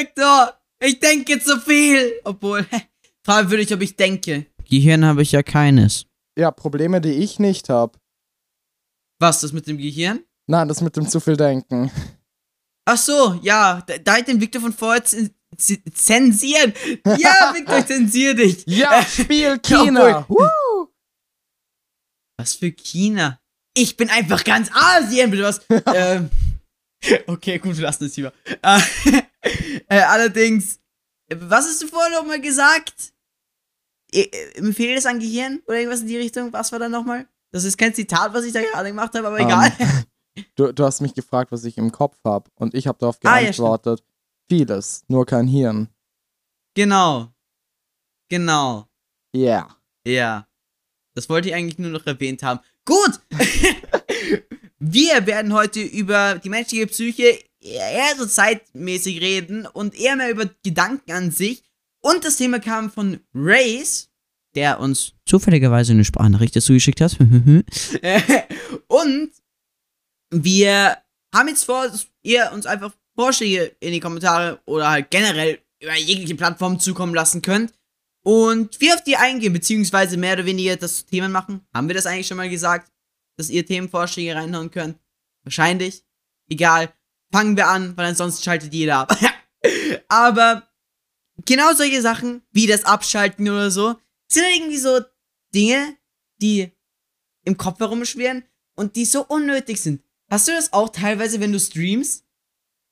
Victor, ich denke zu viel. Obwohl, fragen würde ich, ob ich denke. Gehirn habe ich ja keines. Ja, Probleme, die ich nicht habe. Was, das mit dem Gehirn? Nein, das mit dem zu viel Denken. Ach so, ja, da, da hat den Victor von vorher zensieren. Ja, Victor, zensier dich. Ja, Äh, Spiel China. Woo! Was für China? Ich bin einfach ganz Asien, bitte was? ähm, okay, gut, wir lassen es lieber. Äh, allerdings, was hast du vorher nochmal gesagt? Äh, Mir fehlt es an Gehirn oder irgendwas in die Richtung? Was war da nochmal? Das ist kein Zitat, was ich da gerade gemacht habe, aber Ähm, egal. Du, du hast mich gefragt, was ich im Kopf habe. Und ich habe darauf Ah, ja, geantwortet. Vieles, nur kein Hirn. genau. Genau. Yeah. Ja. Das wollte ich eigentlich nur noch erwähnt haben. Gut! Wir werden heute über die menschliche Psyche eher so zeitmäßig reden und eher mehr über Gedanken an sich. Und das Thema kam von Race, der uns zufälligerweise eine Sprachnachricht dazu geschickt hat. und wir haben jetzt vor, dass ihr uns einfach Vorschläge in die Kommentare oder halt generell über jegliche Plattform zukommen lassen könnt. Und wir auf die eingehen, beziehungsweise mehr oder weniger das Themen machen. Haben wir das eigentlich schon mal gesagt? Dass ihr Themenvorschläge reinhauen könnt? Wahrscheinlich. Egal. Fangen wir an, weil ansonsten schaltet jeder ab. Aber genau solche Sachen, wie das Abschalten oder so, sind halt irgendwie so Dinge, die im Kopf herumschwirren und die so unnötig sind. Hast du das auch teilweise, wenn du streamst?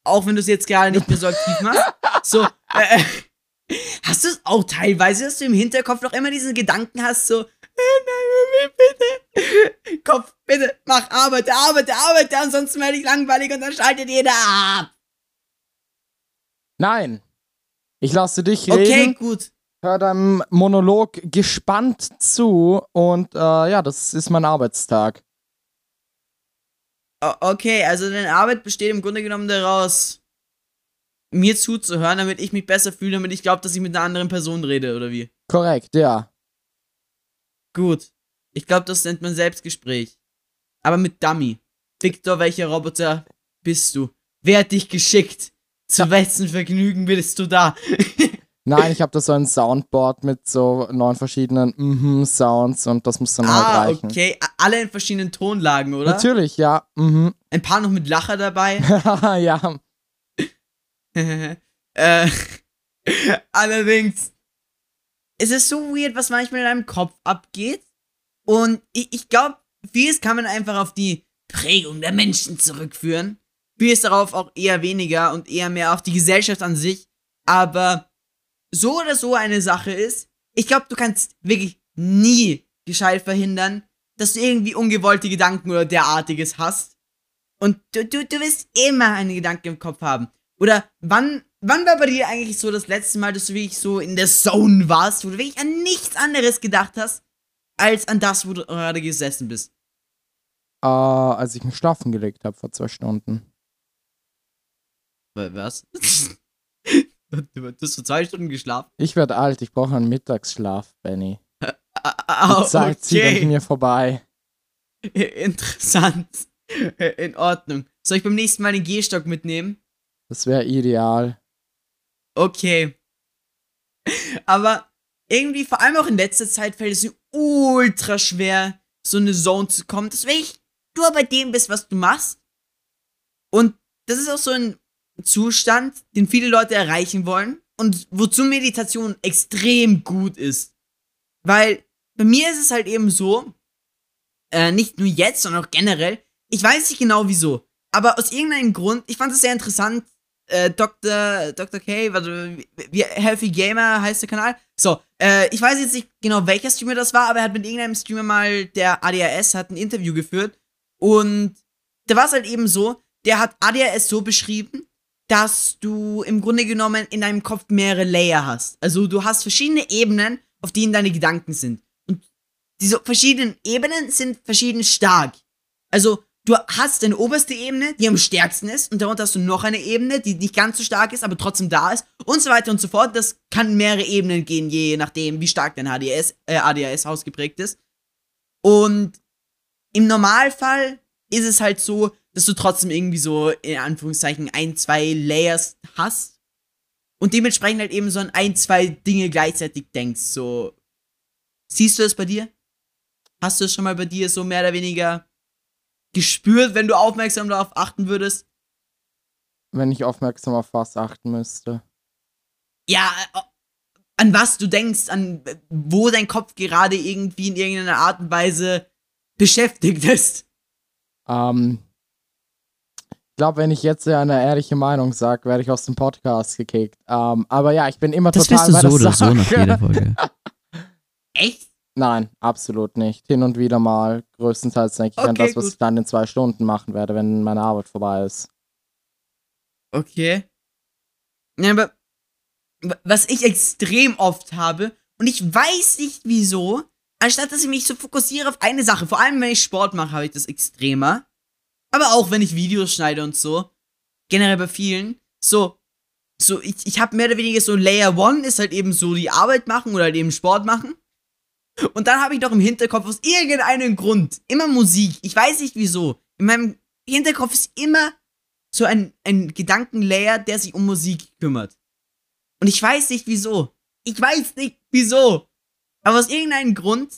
Auch wenn du es jetzt gerade nicht mehr so aktiv machst? So, äh, Hast du es auch teilweise, dass du im Hinterkopf noch immer diesen Gedanken hast, so, äh, bitte, Kopf, bitte, mach, arbeite, arbeite, arbeite, ansonsten werde ich langweilig und dann schaltet jeder ab. Nein. Ich lasse dich Okay, reden, gut. hör deinem Monolog gespannt zu und äh, ja, das ist mein Arbeitstag. O okay, also deine Arbeit besteht im Grunde genommen daraus, mir zuzuhören, damit ich mich besser fühle, damit ich glaube, dass ich mit einer anderen Person rede, oder wie? Korrekt, ja. Gut. Ich glaube, das nennt man Selbstgespräch. Aber mit Dummy. Victor, welcher Roboter bist du? Wer hat dich geschickt? Zu wessen Vergnügen bist du da? Nein, ich habe da so ein Soundboard mit so neun verschiedenen mhm Sounds und das muss dann ah, halt reichen. okay. Alle in verschiedenen Tonlagen, oder? Natürlich, ja. Mhm. Ein paar noch mit Lacher dabei. ja. äh, allerdings, es ist so weird, was manchmal in deinem Kopf abgeht. Und ich, ich glaube, vieles kann man einfach auf die Prägung der Menschen zurückführen. Vieles darauf auch eher weniger und eher mehr auf die Gesellschaft an sich. Aber so oder so eine Sache ist, ich glaube, du kannst wirklich nie gescheit verhindern, dass du irgendwie ungewollte Gedanken oder derartiges hast. Und du, du, du wirst immer einen Gedanken im Kopf haben. Oder wann, wann war bei dir eigentlich so das letzte Mal, dass du wirklich so in der Zone warst, wo du wirklich an nichts anderes gedacht hast, als an das, wo du gerade gesessen bist? Äh, als ich mich schlafen gelegt habe vor zwei Stunden. Wa- Was? du hast vor zwei Stunden geschlafen? Ich werde alt, ich brauche einen Mittagsschlaf, Benny. Die Zeit zieht an okay. mir vorbei. Interessant. In Ordnung. Soll ich beim nächsten Mal den Gehstock mitnehmen? Das wäre ideal. Okay. Aber irgendwie, vor allem auch in letzter Zeit, fällt es mir ultra schwer, so eine Zone zu kommen, dass wirklich du bei dem bist, was du machst. Und das ist auch so ein Zustand, den viele Leute erreichen wollen und wozu Meditation extrem gut ist. Weil bei mir ist es halt eben so, äh, nicht nur jetzt, sondern auch generell, ich weiß nicht genau wieso, aber aus irgendeinem Grund, ich fand es sehr interessant, äh, Dr. Dr. K, warte, wie, wie Healthy Gamer heißt der Kanal. So, äh, ich weiß jetzt nicht genau, welcher Streamer das war, aber er hat mit irgendeinem Streamer mal, der ADHS hat ein Interview geführt. Und da war es halt eben so, der hat ADHS so beschrieben, dass du im Grunde genommen in deinem Kopf mehrere Layer hast. Also du hast verschiedene Ebenen, auf denen deine Gedanken sind. Und diese verschiedenen Ebenen sind verschieden stark. Also du hast eine oberste Ebene, die am stärksten ist, und darunter hast du noch eine Ebene, die nicht ganz so stark ist, aber trotzdem da ist, und so weiter und so fort. Das kann mehrere Ebenen gehen, je nachdem, wie stark dein HDS, äh, ADHS ausgeprägt ist. Und im Normalfall ist es halt so, dass du trotzdem irgendwie so, in Anführungszeichen, ein, zwei Layers hast. und dementsprechend halt eben so an ein, zwei Dinge gleichzeitig denkst. So, siehst du das bei dir? Hast du es schon mal bei dir so mehr oder weniger gespürt, wenn du aufmerksam darauf achten würdest? Wenn ich aufmerksam auf was achten müsste. Ja, äh, an was du denkst, an wo dein Kopf gerade irgendwie in irgendeiner Art und Weise beschäftigt ist. Ähm, ich glaube, wenn ich jetzt eine ehrliche Meinung sage, werde ich aus dem Podcast gekickt. Ähm, aber ja, ich bin immer Das total wirst du bei so der oder so nach Sache. jeder Folge. Echt? Nein, absolut nicht. Hin und wieder mal. Größtenteils denke ich an Okay, das, was gut. ich dann in zwei Stunden machen werde, wenn meine Arbeit vorbei ist. Okay. Ja, aber was ich extrem oft habe, und ich weiß nicht wieso, anstatt dass ich mich so fokussiere auf eine Sache, vor allem wenn ich Sport mache, habe ich das extremer. Aber auch wenn ich Videos schneide und so, generell bei vielen, so, so, ich, ich habe mehr oder weniger so Layer One ist halt eben so die Arbeit machen oder halt eben Sport machen. Und dann habe ich noch im Hinterkopf aus irgendeinem Grund immer Musik. Ich weiß nicht wieso. In meinem Hinterkopf ist immer so ein, ein Gedankenlayer, der sich um Musik kümmert. Und ich weiß nicht wieso. Ich weiß nicht wieso. Aber aus irgendeinem Grund,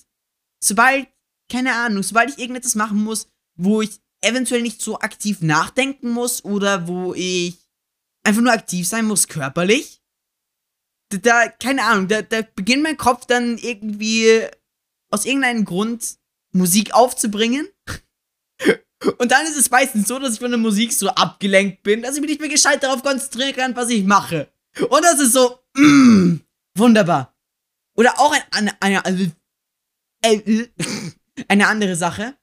sobald, keine Ahnung, sobald ich irgendetwas machen muss, wo ich eventuell nicht so aktiv nachdenken muss oder wo ich einfach nur aktiv sein muss körperlich, da, keine Ahnung, da, da beginnt mein Kopf dann irgendwie aus irgendeinem Grund Musik aufzubringen. Und dann ist es meistens so, dass ich von der Musik so abgelenkt bin, dass ich mich nicht mehr gescheit darauf konzentrieren kann, was ich mache. Und das ist so, mm, wunderbar. Oder auch ein, eine, eine, äh, eine andere Sache,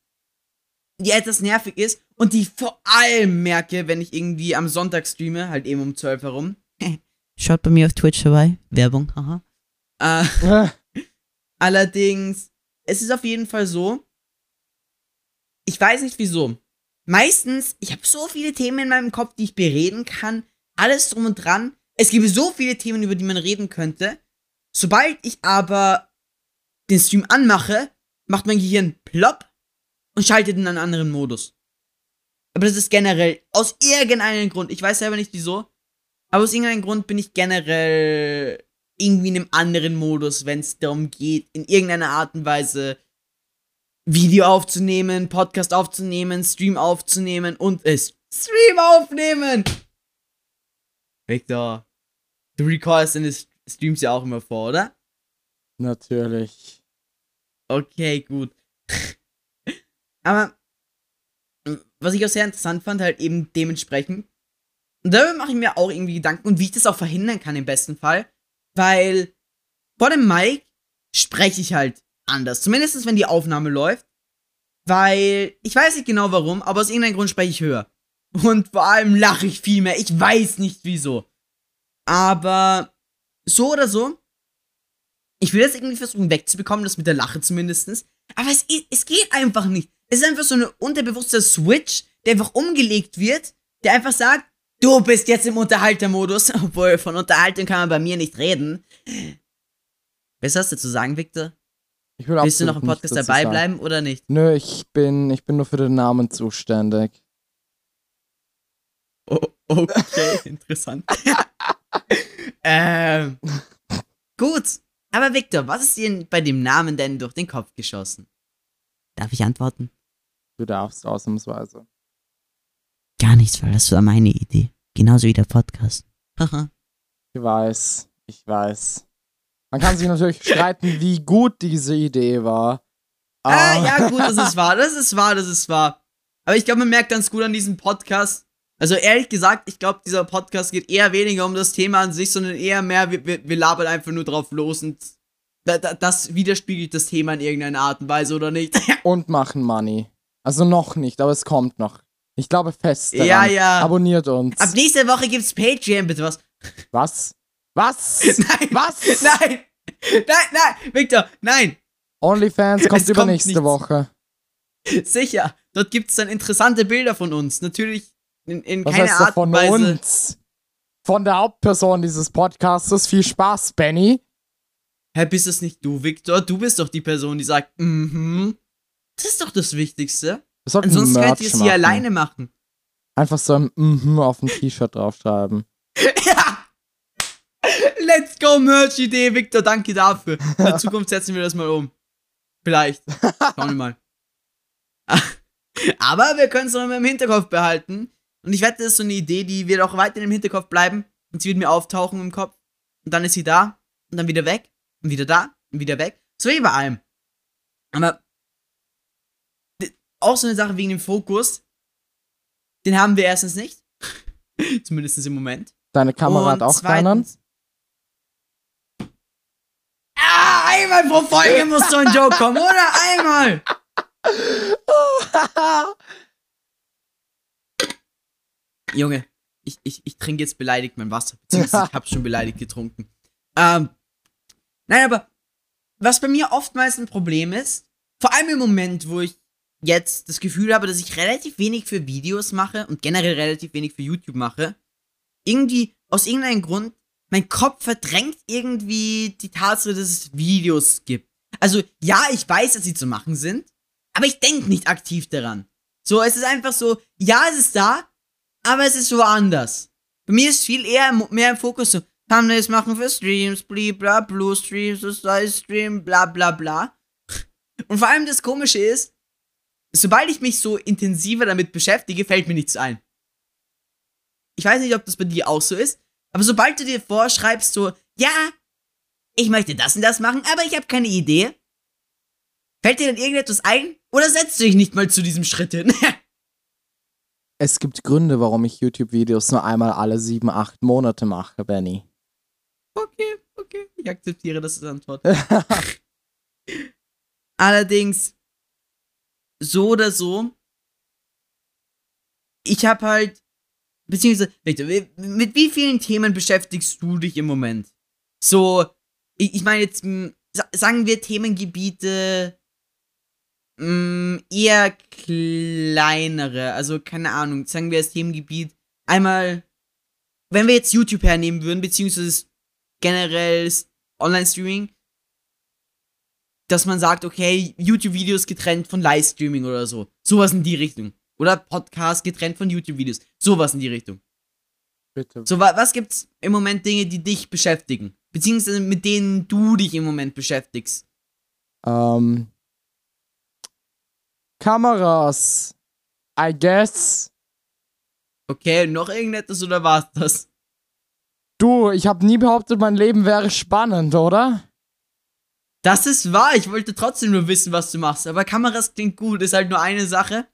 die etwas nervig ist und die ich vor allem merke, wenn ich irgendwie am Sonntag streame, halt eben um 12 herum. Schaut bei mir auf Twitch vorbei. Werbung, haha. Äh, Allerdings, es ist auf jeden Fall so, ich weiß nicht wieso. Meistens, ich habe so viele Themen in meinem Kopf, die ich bereden kann, alles drum und dran. Es gibt so viele Themen, über die man reden könnte. Sobald ich aber den Stream anmache, macht mein Gehirn plopp und schaltet in einen anderen Modus. Aber das ist generell aus irgendeinem Grund, ich weiß selber nicht wieso, aber aus irgendeinem Grund bin ich generell irgendwie in einem anderen Modus, wenn es darum geht, in irgendeiner Art und Weise Video aufzunehmen, Podcast aufzunehmen, Stream aufzunehmen und es Stream aufnehmen. Victor, du recordest deine St- Streams ja auch immer vor, oder? natürlich. Okay, gut. Aber was ich auch sehr interessant fand, halt eben dementsprechend. Und darüber mache ich mir auch irgendwie Gedanken und wie ich das auch verhindern kann im besten Fall. Weil vor dem Mic spreche ich halt anders. Zumindest wenn die Aufnahme läuft. Weil ich weiß nicht genau warum, aber aus irgendeinem Grund spreche ich höher. Und vor allem lache ich viel mehr. Ich weiß nicht wieso. Aber so oder so, ich will das irgendwie versuchen wegzubekommen, das mit der Lache zumindestens. Aber es, es geht einfach nicht. Es ist einfach so eine unterbewusste Switch, der einfach umgelegt wird, der einfach sagt, du bist jetzt im Unterhaltermodus. Obwohl, von Unterhaltung kann man bei mir nicht reden. Was hast du zu sagen, Victor? Ich will Willst du noch im Podcast dabei sagen. bleiben oder nicht? Nö, ich bin, ich bin nur für den Namen zuständig. Oh, okay, interessant. ähm, gut. Aber Victor, was ist dir bei dem Namen denn durch den Kopf geschossen? Darf ich antworten? Du darfst ausnahmsweise. Gar nichts, weil das war meine Idee. Genauso wie der Podcast. Haha. Ich weiß, ich weiß. Man kann sich natürlich streiten, wie gut diese Idee war. Ah, ja, gut, das ist wahr, das ist wahr, das ist wahr. Aber ich glaube, man merkt ganz gut an diesem Podcast. Also ehrlich gesagt, ich glaube, dieser Podcast geht eher weniger um das Thema an sich, sondern eher mehr, wir, wir, wir labern einfach nur drauf los und da, da, das widerspiegelt das Thema in irgendeiner Art und Weise oder nicht. Und machen Money. Also noch nicht, aber es kommt noch. Ich glaube fest daran. Ja, ja. Abonniert uns. Ab nächster Woche gibt's Patreon, bitte was? Was? Was? Nein! Was? Nein! Nein, nein! Victor, nein! OnlyFans kommt Es kommt übernächste nichts. Woche. Sicher! Dort gibt's dann interessante Bilder von uns. Natürlich in, in Was keiner heißt Art von Weise. uns? Von der Hauptperson dieses Podcastes. Viel Spaß, Benny. Hä, bist es nicht du, Victor? Du bist doch die Person, die sagt, mhm. Das ist doch das Wichtigste. Ansonsten könnt ihr es hier alleine machen. Einfach so ein Mhm auf dem T-Shirt draufschreiben. ja! let's go, Merch-Idee, Victor, danke dafür. In der Zukunft setzen wir das mal um. Vielleicht. Schauen wir mal. Aber wir können es noch immer im Hinterkopf behalten. Und ich wette, das ist so eine Idee, die wird auch weiter im Hinterkopf bleiben. Und sie wird mir auftauchen im Kopf. Und dann ist sie da. Und dann wieder weg. Und wieder da. Und wieder weg. So wie bei allem. Aber auch so eine Sache wegen dem Fokus. Den haben wir erstens nicht. Zumindest im Moment. Deine Kamera hat auch keinen. Ah, einmal pro Folge muss so ein Joke kommen, oder? Einmal! Junge, ich, ich, ich trinke jetzt beleidigt mein Wasser. Beziehungsweise ich habe schon beleidigt getrunken. Ähm, nein, aber was bei mir oftmals ein Problem ist, vor allem im Moment, wo ich jetzt das Gefühl habe, dass ich relativ wenig für Videos mache und generell relativ wenig für YouTube mache, irgendwie aus irgendeinem Grund, mein Kopf verdrängt irgendwie die Tatsache, dass es Videos gibt. Also ja, ich weiß, dass sie zu machen sind, aber ich denke nicht aktiv daran. So, es ist einfach so, ja, es ist da, aber es ist woanders. Bei mir ist viel eher mehr im Fokus so, Thumbnails machen für Streams, bla bla, Streams, Stream, bla bla bla. Und vor allem das Komische ist, sobald ich mich so intensiver damit beschäftige, fällt mir nichts ein. Ich weiß nicht, ob das bei dir auch so ist, aber sobald du dir vorschreibst, so, ja, ich möchte das und das machen, aber ich habe keine Idee, fällt dir dann irgendetwas ein oder setzt du dich nicht mal zu diesem Schritt hin? es gibt Gründe, warum ich YouTube-Videos nur einmal alle sieben, acht Monate mache, Benny. Okay, okay, ich akzeptiere das als Antwort. Allerdings, so oder so, ich habe halt, beziehungsweise, mit wie vielen Themen beschäftigst du dich im Moment? So, ich, ich meine jetzt, sagen wir Themengebiete, mh, eher kleinere, also keine Ahnung, sagen wir das Themengebiet, einmal, wenn wir jetzt YouTube hernehmen würden, beziehungsweise generell Online-Streaming, dass man sagt, okay, YouTube-Videos getrennt von Livestreaming oder so. Sowas in die Richtung. Oder Podcast getrennt von YouTube-Videos. Sowas in die Richtung. Bitte. So, wa was gibt's im Moment Dinge, die dich beschäftigen? Beziehungsweise mit denen du dich im Moment beschäftigst? Ähm. Kameras. I guess. Okay, noch irgendetwas oder war's das? Du, ich habe nie behauptet, mein Leben wäre spannend, oder? Das ist wahr. Ich wollte trotzdem nur wissen, was du machst. Aber Kameras klingt gut, ist halt nur eine Sache.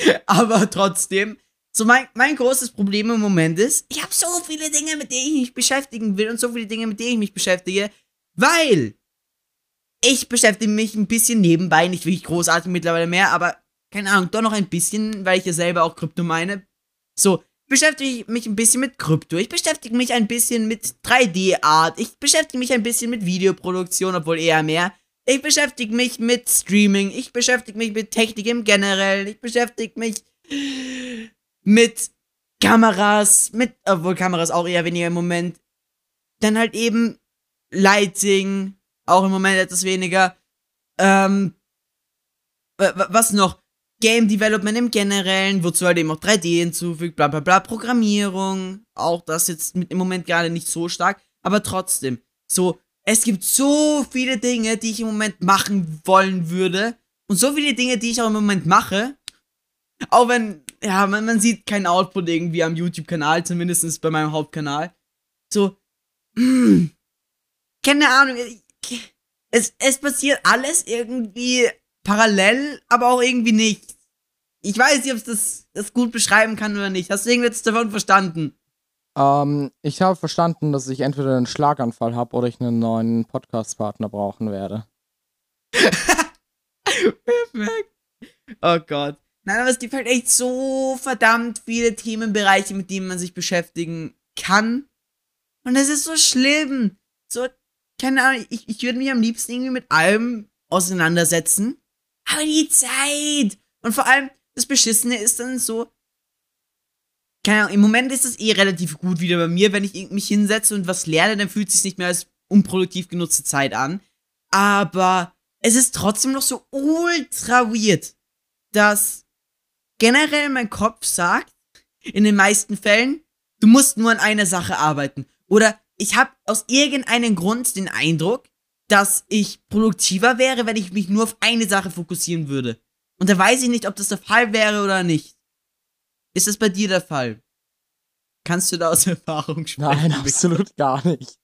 Aber trotzdem. So, mein, mein großes Problem im Moment ist, ich habe so viele Dinge, mit denen ich mich beschäftigen will und so viele Dinge, mit denen ich mich beschäftige, weil ich beschäftige mich ein bisschen nebenbei, nicht wirklich großartig mittlerweile mehr, aber keine Ahnung, doch noch ein bisschen, weil ich ja selber auch Krypto meine. So, beschäftige ich mich ein bisschen mit Krypto, ich beschäftige mich ein bisschen mit 3D-Art, ich beschäftige mich ein bisschen mit Videoproduktion, obwohl eher mehr. Ich beschäftige mich mit Streaming, ich beschäftige mich mit Technik im Generellen, ich beschäftige mich mit Kameras, mit, obwohl Kameras auch eher weniger im Moment. Dann halt eben Lighting, auch im Moment etwas weniger. Ähm, was noch? Game Development im Generellen, wozu halt eben auch 3D hinzufügt, bla bla bla, Programmierung, auch das jetzt mit, im Moment gerade nicht so stark, aber trotzdem, so, es gibt so viele Dinge, die ich im Moment machen wollen würde und so viele Dinge, die ich auch im Moment mache, auch wenn, ja, man, man sieht keinen Output irgendwie am YouTube-Kanal, zumindest bei meinem Hauptkanal, so, mm, keine Ahnung, es, es passiert alles irgendwie parallel, aber auch irgendwie nicht. Ich weiß nicht, ob ich das, das gut beschreiben kann oder nicht. Hast du irgendwas davon verstanden? Ähm, ich habe verstanden, dass ich entweder einen Schlaganfall habe oder ich einen neuen Podcast-Partner brauchen werde. Perfekt. Oh Gott. Nein, aber es gibt halt echt so verdammt viele Themenbereiche, mit denen man sich beschäftigen kann. Und es ist so schlimm. So, keine Ahnung, ich, ich würde mich am liebsten irgendwie mit allem auseinandersetzen. Aber die Zeit! Und vor allem, das Beschissene ist dann so, keine Ahnung, im Moment ist es eh relativ gut wieder bei mir, wenn ich mich hinsetze und was lerne, dann fühlt es sich nicht mehr als unproduktiv genutzte Zeit an. Aber es ist trotzdem noch so ultra weird, dass generell mein Kopf sagt, in den meisten Fällen, du musst nur an einer Sache arbeiten. Oder ich habe aus irgendeinem Grund den Eindruck, dass ich produktiver wäre, wenn ich mich nur auf eine Sache fokussieren würde. Und da weiß ich nicht, ob das der Fall wäre oder nicht. Ist das bei dir der Fall? Kannst du da aus Erfahrung sprechen? Nein, absolut gar nicht.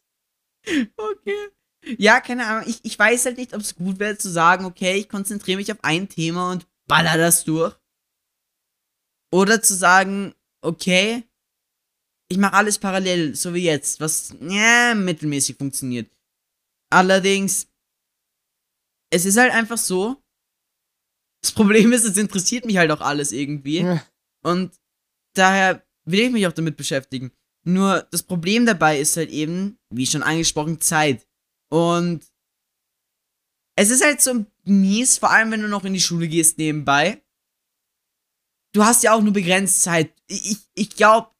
Okay. Ja, keine Ahnung. Ich, ich weiß halt nicht, ob es gut wäre zu sagen, okay, ich konzentriere mich auf ein Thema und baller das durch. Oder zu sagen, okay, ich mache alles parallel, so wie jetzt, was ja, mittelmäßig funktioniert. Allerdings, es ist halt einfach so. Das Problem ist, es interessiert mich halt auch alles irgendwie. Ja. Und daher will ich mich auch damit beschäftigen. Nur das Problem dabei ist halt eben, wie schon angesprochen, Zeit. Und es ist halt so mies, vor allem wenn du noch in die Schule gehst nebenbei. Du hast ja auch nur begrenzt Zeit. Ich, ich glaube,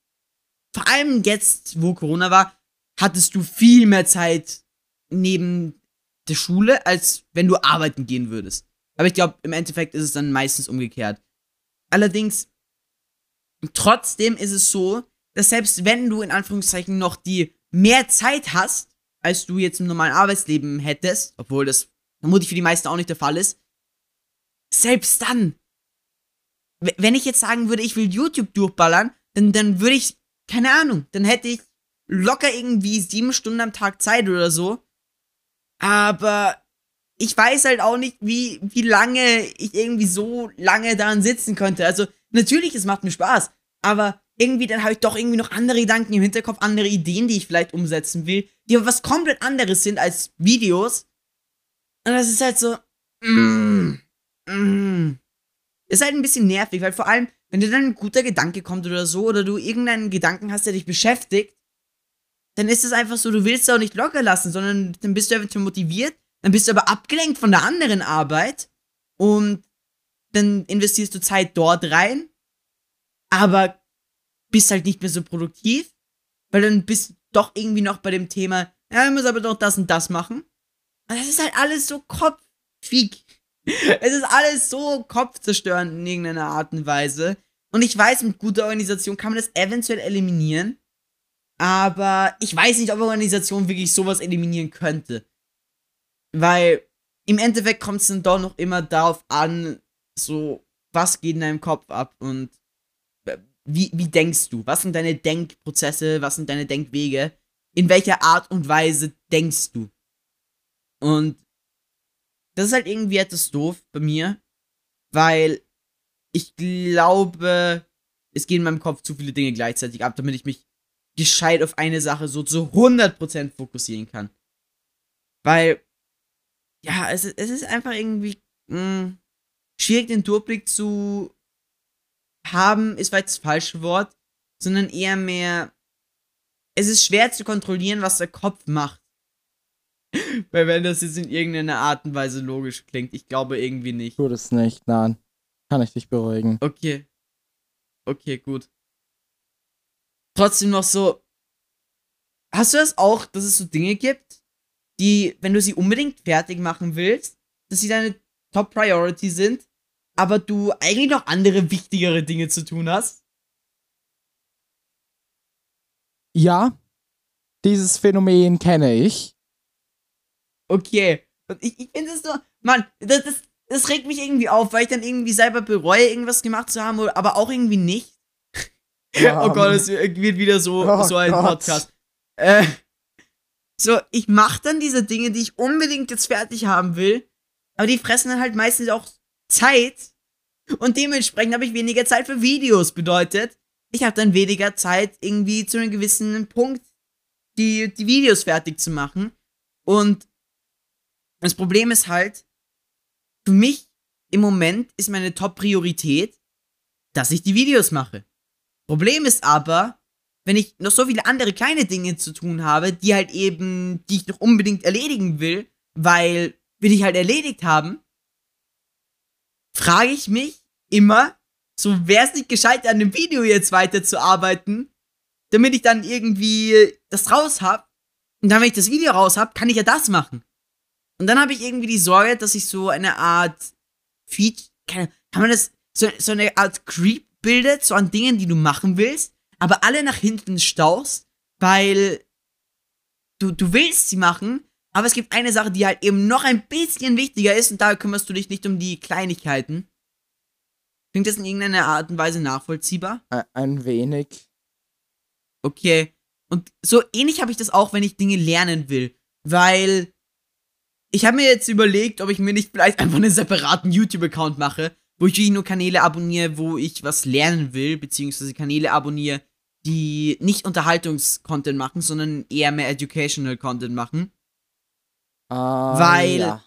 vor allem jetzt, wo Corona war, hattest du viel mehr Zeit neben der Schule, als wenn du arbeiten gehen würdest. Aber ich glaube, im Endeffekt ist es dann meistens umgekehrt. Allerdings, trotzdem ist es so, dass selbst wenn du in Anführungszeichen noch die mehr Zeit hast, als du jetzt im normalen Arbeitsleben hättest, obwohl das vermutlich für die meisten auch nicht der Fall ist, selbst dann, wenn ich jetzt sagen würde, ich will YouTube durchballern, dann, dann würde ich, keine Ahnung, dann hätte ich locker irgendwie sieben Stunden am Tag Zeit oder so. Aber ich weiß halt auch nicht, wie, wie lange ich irgendwie so lange daran sitzen könnte. Also, natürlich, es macht mir Spaß. Aber irgendwie, dann habe ich doch irgendwie noch andere Gedanken im Hinterkopf, andere Ideen, die ich vielleicht umsetzen will, die aber was komplett anderes sind als Videos. Und das ist halt so, mm, mm. Ist halt ein bisschen nervig, weil vor allem, wenn dir dann ein guter Gedanke kommt oder so, oder du irgendeinen Gedanken hast, der dich beschäftigt, dann ist es einfach so, du willst es auch nicht locker lassen, sondern dann bist du eventuell motiviert, dann bist du aber abgelenkt von der anderen Arbeit und dann investierst du Zeit dort rein, aber bist halt nicht mehr so produktiv, weil dann bist du doch irgendwie noch bei dem Thema, ja, ich muss aber doch das und das machen. Und das ist halt alles so kopfig. Es ist alles so kopfzerstörend in irgendeiner Art und Weise. Und ich weiß, mit guter Organisation kann man das eventuell eliminieren. Aber ich weiß nicht, ob Organisation wirklich sowas eliminieren könnte. Weil im Endeffekt kommt es dann doch noch immer darauf an, so, was geht in deinem Kopf ab und äh, wie, wie denkst du? Was sind deine Denkprozesse? Was sind deine Denkwege? In welcher Art und Weise denkst du? Und das ist halt irgendwie etwas doof bei mir, weil ich glaube, es gehen in meinem Kopf zu viele Dinge gleichzeitig ab, damit ich mich gescheit auf eine Sache so zu 100% fokussieren kann. Weil, ja, es, ist- es ist einfach irgendwie mh, schwierig, den Durchblick zu haben, ist vielleicht das falsche Wort, sondern eher mehr, es ist schwer zu kontrollieren, was der Kopf macht. Weil wenn das jetzt in irgendeiner Art und Weise logisch klingt, ich glaube irgendwie nicht. Tu das nicht, nein. Kann ich dich beruhigen. Okay. Okay, gut. Trotzdem noch so. Hast du das auch, dass es so Dinge gibt, die, wenn du sie unbedingt fertig machen willst, dass sie deine Top Priority sind, aber du eigentlich noch andere wichtigere Dinge zu tun hast? Ja, dieses Phänomen kenne ich. Okay. Und ich, ich finde es so, Mann, das, das, das regt mich irgendwie auf, weil ich dann irgendwie selber bereue, irgendwas gemacht zu haben, aber auch irgendwie nicht. Oh Gott, es wird wieder so, Oh so ein Gott. Podcast. Äh, so, ich mache dann diese Dinge, die ich unbedingt jetzt fertig haben will, aber die fressen dann halt meistens auch Zeit und dementsprechend habe ich weniger Zeit für Videos. Bedeutet, ich habe dann weniger Zeit, irgendwie zu einem gewissen Punkt die, die Videos fertig zu machen. Und das Problem ist halt, für mich im Moment ist meine Top-Priorität, dass ich die Videos mache. Problem ist aber, wenn ich noch so viele andere kleine Dinge zu tun habe, die halt eben, die ich noch unbedingt erledigen will, weil will ich halt erledigt haben, frage ich mich immer, so wäre es nicht gescheit, an dem Video jetzt weiterzuarbeiten, damit ich dann irgendwie das raus hab. Und dann, wenn ich das Video raus hab, kann ich ja das machen. Und dann habe ich irgendwie die Sorge, dass ich so eine Art Feed, keine, kann man das, so, so eine Art Creep bildet, so an Dingen, die du machen willst, aber alle nach hinten staust, weil du, du willst sie machen, aber es gibt eine Sache, die halt eben noch ein bisschen wichtiger ist und da kümmerst du dich nicht um die Kleinigkeiten. Klingt das in irgendeiner Art und Weise nachvollziehbar? Ein, ein wenig. Okay. Und so ähnlich habe ich das auch, wenn ich Dinge lernen will. Weil ich habe mir jetzt überlegt, ob ich mir nicht vielleicht einfach einen separaten YouTube-Account mache, wo ich wirklich nur Kanäle abonniere, wo ich was lernen will, beziehungsweise Kanäle abonniere, die nicht Unterhaltungskontent machen, sondern eher mehr Educational Content machen. Ah, Weil- Ja.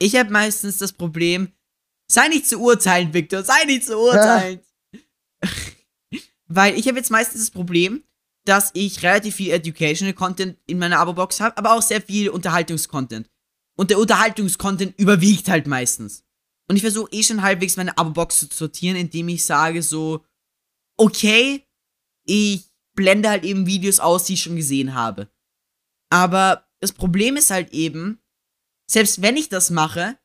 Ich habe meistens das Problem, sei nicht zu urteilen, Victor, sei nicht zu urteilen. Weil ich habe jetzt meistens das Problem, dass ich relativ viel Educational Content in meiner Abo-Box habe, aber auch sehr viel Unterhaltungscontent. Und der Unterhaltungscontent überwiegt halt meistens. Und ich versuche eh schon halbwegs meine Abo-Box zu sortieren, indem ich sage so, okay, ich blende halt eben Videos aus, die ich schon gesehen habe. Aber das Problem ist halt eben, selbst wenn ich das mache,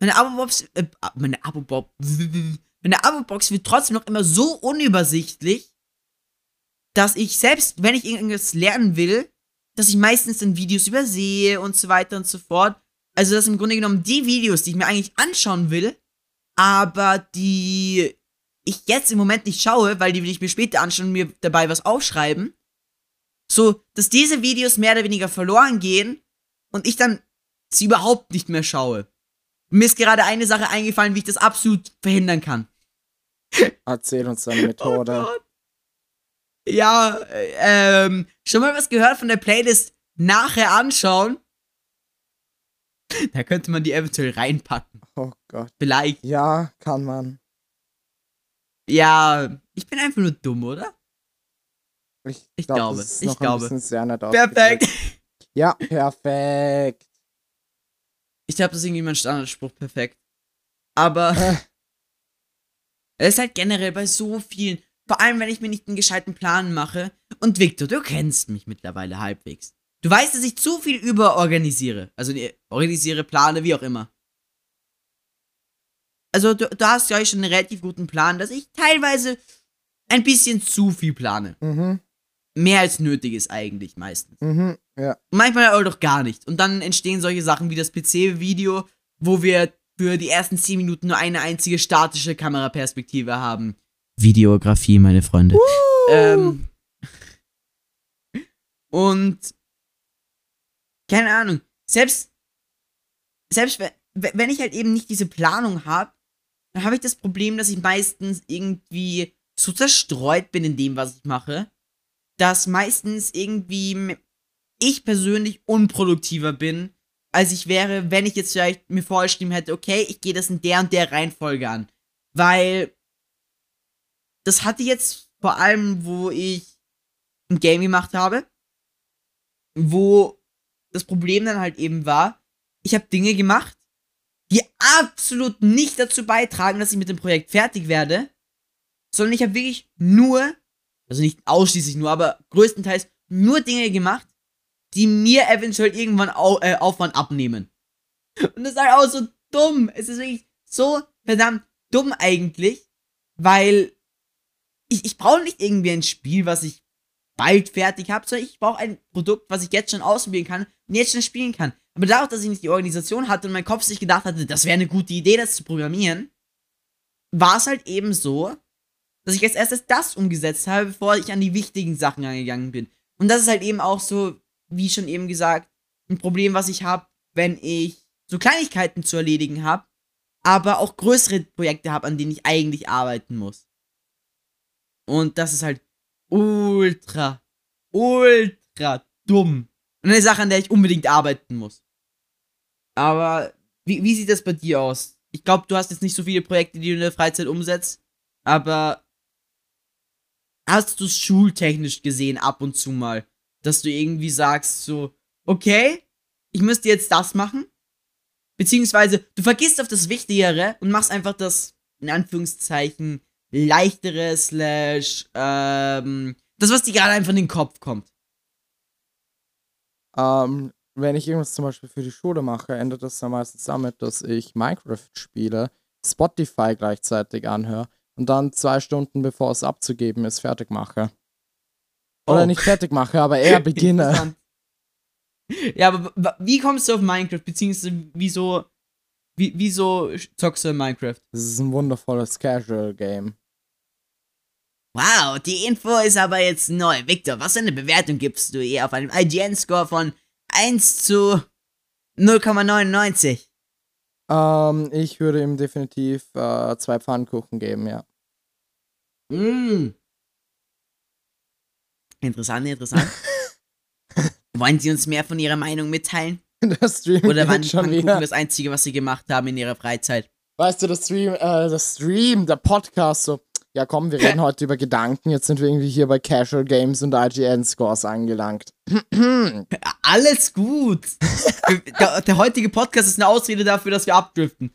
meine Abo-Box, äh, meine Abo-Box, meine Abo-Box wird trotzdem noch immer so unübersichtlich, dass ich selbst, wenn ich irgendwas lernen will, dass ich meistens dann Videos übersehe und so weiter und so fort. Also, dass im Grunde genommen die Videos, die ich mir eigentlich anschauen will, aber die ich jetzt im Moment nicht schaue, weil die will ich mir später anschauen und mir dabei was aufschreiben, so, dass diese Videos mehr oder weniger verloren gehen und ich dann sie überhaupt nicht mehr schaue. Mir ist gerade eine Sache eingefallen, wie ich das absolut verhindern kann. Erzähl uns deine Methode. Oh. Ja, äh, ähm, schon mal was gehört von der Playlist nachher anschauen? Da könnte man die eventuell reinpacken. Oh Gott. Vielleicht. Ja, kann man. Ja, ich bin einfach nur dumm, oder? Ich, Ich glaub, glaube, das ist ich glaube. Perfekt. Ja, perfekt. Ich glaube, das ist irgendwie mein Standardspruch perfekt. Aber Äh, es ist halt generell bei so vielen, vor allem wenn ich mir nicht einen gescheiten Plan mache. Und Victor, du kennst mich mittlerweile halbwegs. Du weißt, dass ich zu viel überorganisiere. Also organisiere, plane, wie auch immer. Also du, du hast ja euch schon einen relativ guten Plan, dass ich teilweise ein bisschen zu viel plane. mhm, Mehr als nötig ist eigentlich meistens. mhm, ja. Manchmal aber doch gar nicht. Und dann entstehen solche Sachen wie das PC-Video, wo wir für die ersten 10 Minuten nur eine einzige statische Kameraperspektive haben. Videografie, meine Freunde. Ähm, und keine Ahnung, selbst, selbst we- we- wenn ich halt eben nicht diese Planung habe, dann habe ich das Problem, dass ich meistens irgendwie so zerstreut bin in dem, was ich mache, dass meistens irgendwie ich persönlich unproduktiver bin, als ich wäre, wenn ich jetzt vielleicht mir vorgeschrieben hätte, okay, ich gehe das in der und der Reihenfolge an. Weil das hatte jetzt vor allem, wo ich ein Game gemacht habe, wo das Problem dann halt eben war, ich habe Dinge gemacht, die absolut nicht dazu beitragen, dass ich mit dem Projekt fertig werde, sondern ich habe wirklich nur, also nicht ausschließlich nur, aber größtenteils nur Dinge gemacht, die mir eventuell irgendwann au äh, Aufwand abnehmen. Und das ist halt auch so dumm. Es ist wirklich so verdammt dumm eigentlich, weil ich, ich brauche nicht irgendwie ein Spiel, was ich bald fertig habe, sondern ich brauche ein Produkt, was ich jetzt schon ausprobieren kann und jetzt schon spielen kann. Aber dadurch, dass ich nicht die Organisation hatte und mein Kopf sich gedacht hatte, das wäre eine gute Idee, das zu programmieren, war es halt eben so, dass ich als erstes das umgesetzt habe, bevor ich an die wichtigen Sachen angegangen bin. Und das ist halt eben auch so, wie schon eben gesagt, ein Problem, was ich habe, wenn ich so Kleinigkeiten zu erledigen habe, aber auch größere Projekte habe, an denen ich eigentlich arbeiten muss. Und das ist halt ultra, ultra dumm. Und eine Sache, an der ich unbedingt arbeiten muss. Aber wie, wie sieht das bei dir aus? Ich glaube, du hast jetzt nicht so viele Projekte, die du in der Freizeit umsetzt, aber hast du es schultechnisch gesehen ab und zu mal, dass du irgendwie sagst so, okay, ich müsste jetzt das machen? Beziehungsweise du vergisst auf das Wichtigere und machst einfach das, in Anführungszeichen, leichtere slash, ähm, das, was dir gerade einfach in den Kopf kommt. Ähm, wenn ich irgendwas zum Beispiel für die Schule mache, endet das dann meistens damit, dass ich Minecraft spiele, Spotify gleichzeitig anhöre und dann zwei Stunden bevor es abzugeben ist, fertig mache. Oder Oh. nicht fertig mache, aber eher beginne. Ja, aber wie kommst du auf Minecraft? Beziehungsweise wieso, wie, wieso zockst du in Minecraft? Das ist ein wundervolles Casual-Game. Wow, die Info ist aber jetzt neu. Victor, was für eine Bewertung gibst du ihr auf einem IGN-Score von 1 zu 0,99? Ähm, ich würde ihm definitiv äh, zwei Pfannkuchen geben, ja. Mm. Interessant, interessant. Wollen Sie uns mehr von Ihrer Meinung mitteilen? Der Stream Oder waren schon Pfannkuchen wieder. das Einzige, was Sie gemacht haben in Ihrer Freizeit? Weißt du, der Stream, äh, der Stream, der Podcast so, ja komm, wir reden heute über Gedanken, jetzt sind wir irgendwie hier bei Casual Games und IGN-Scores angelangt. Alles gut. der, der heutige Podcast ist eine Ausrede dafür, dass wir abdriften.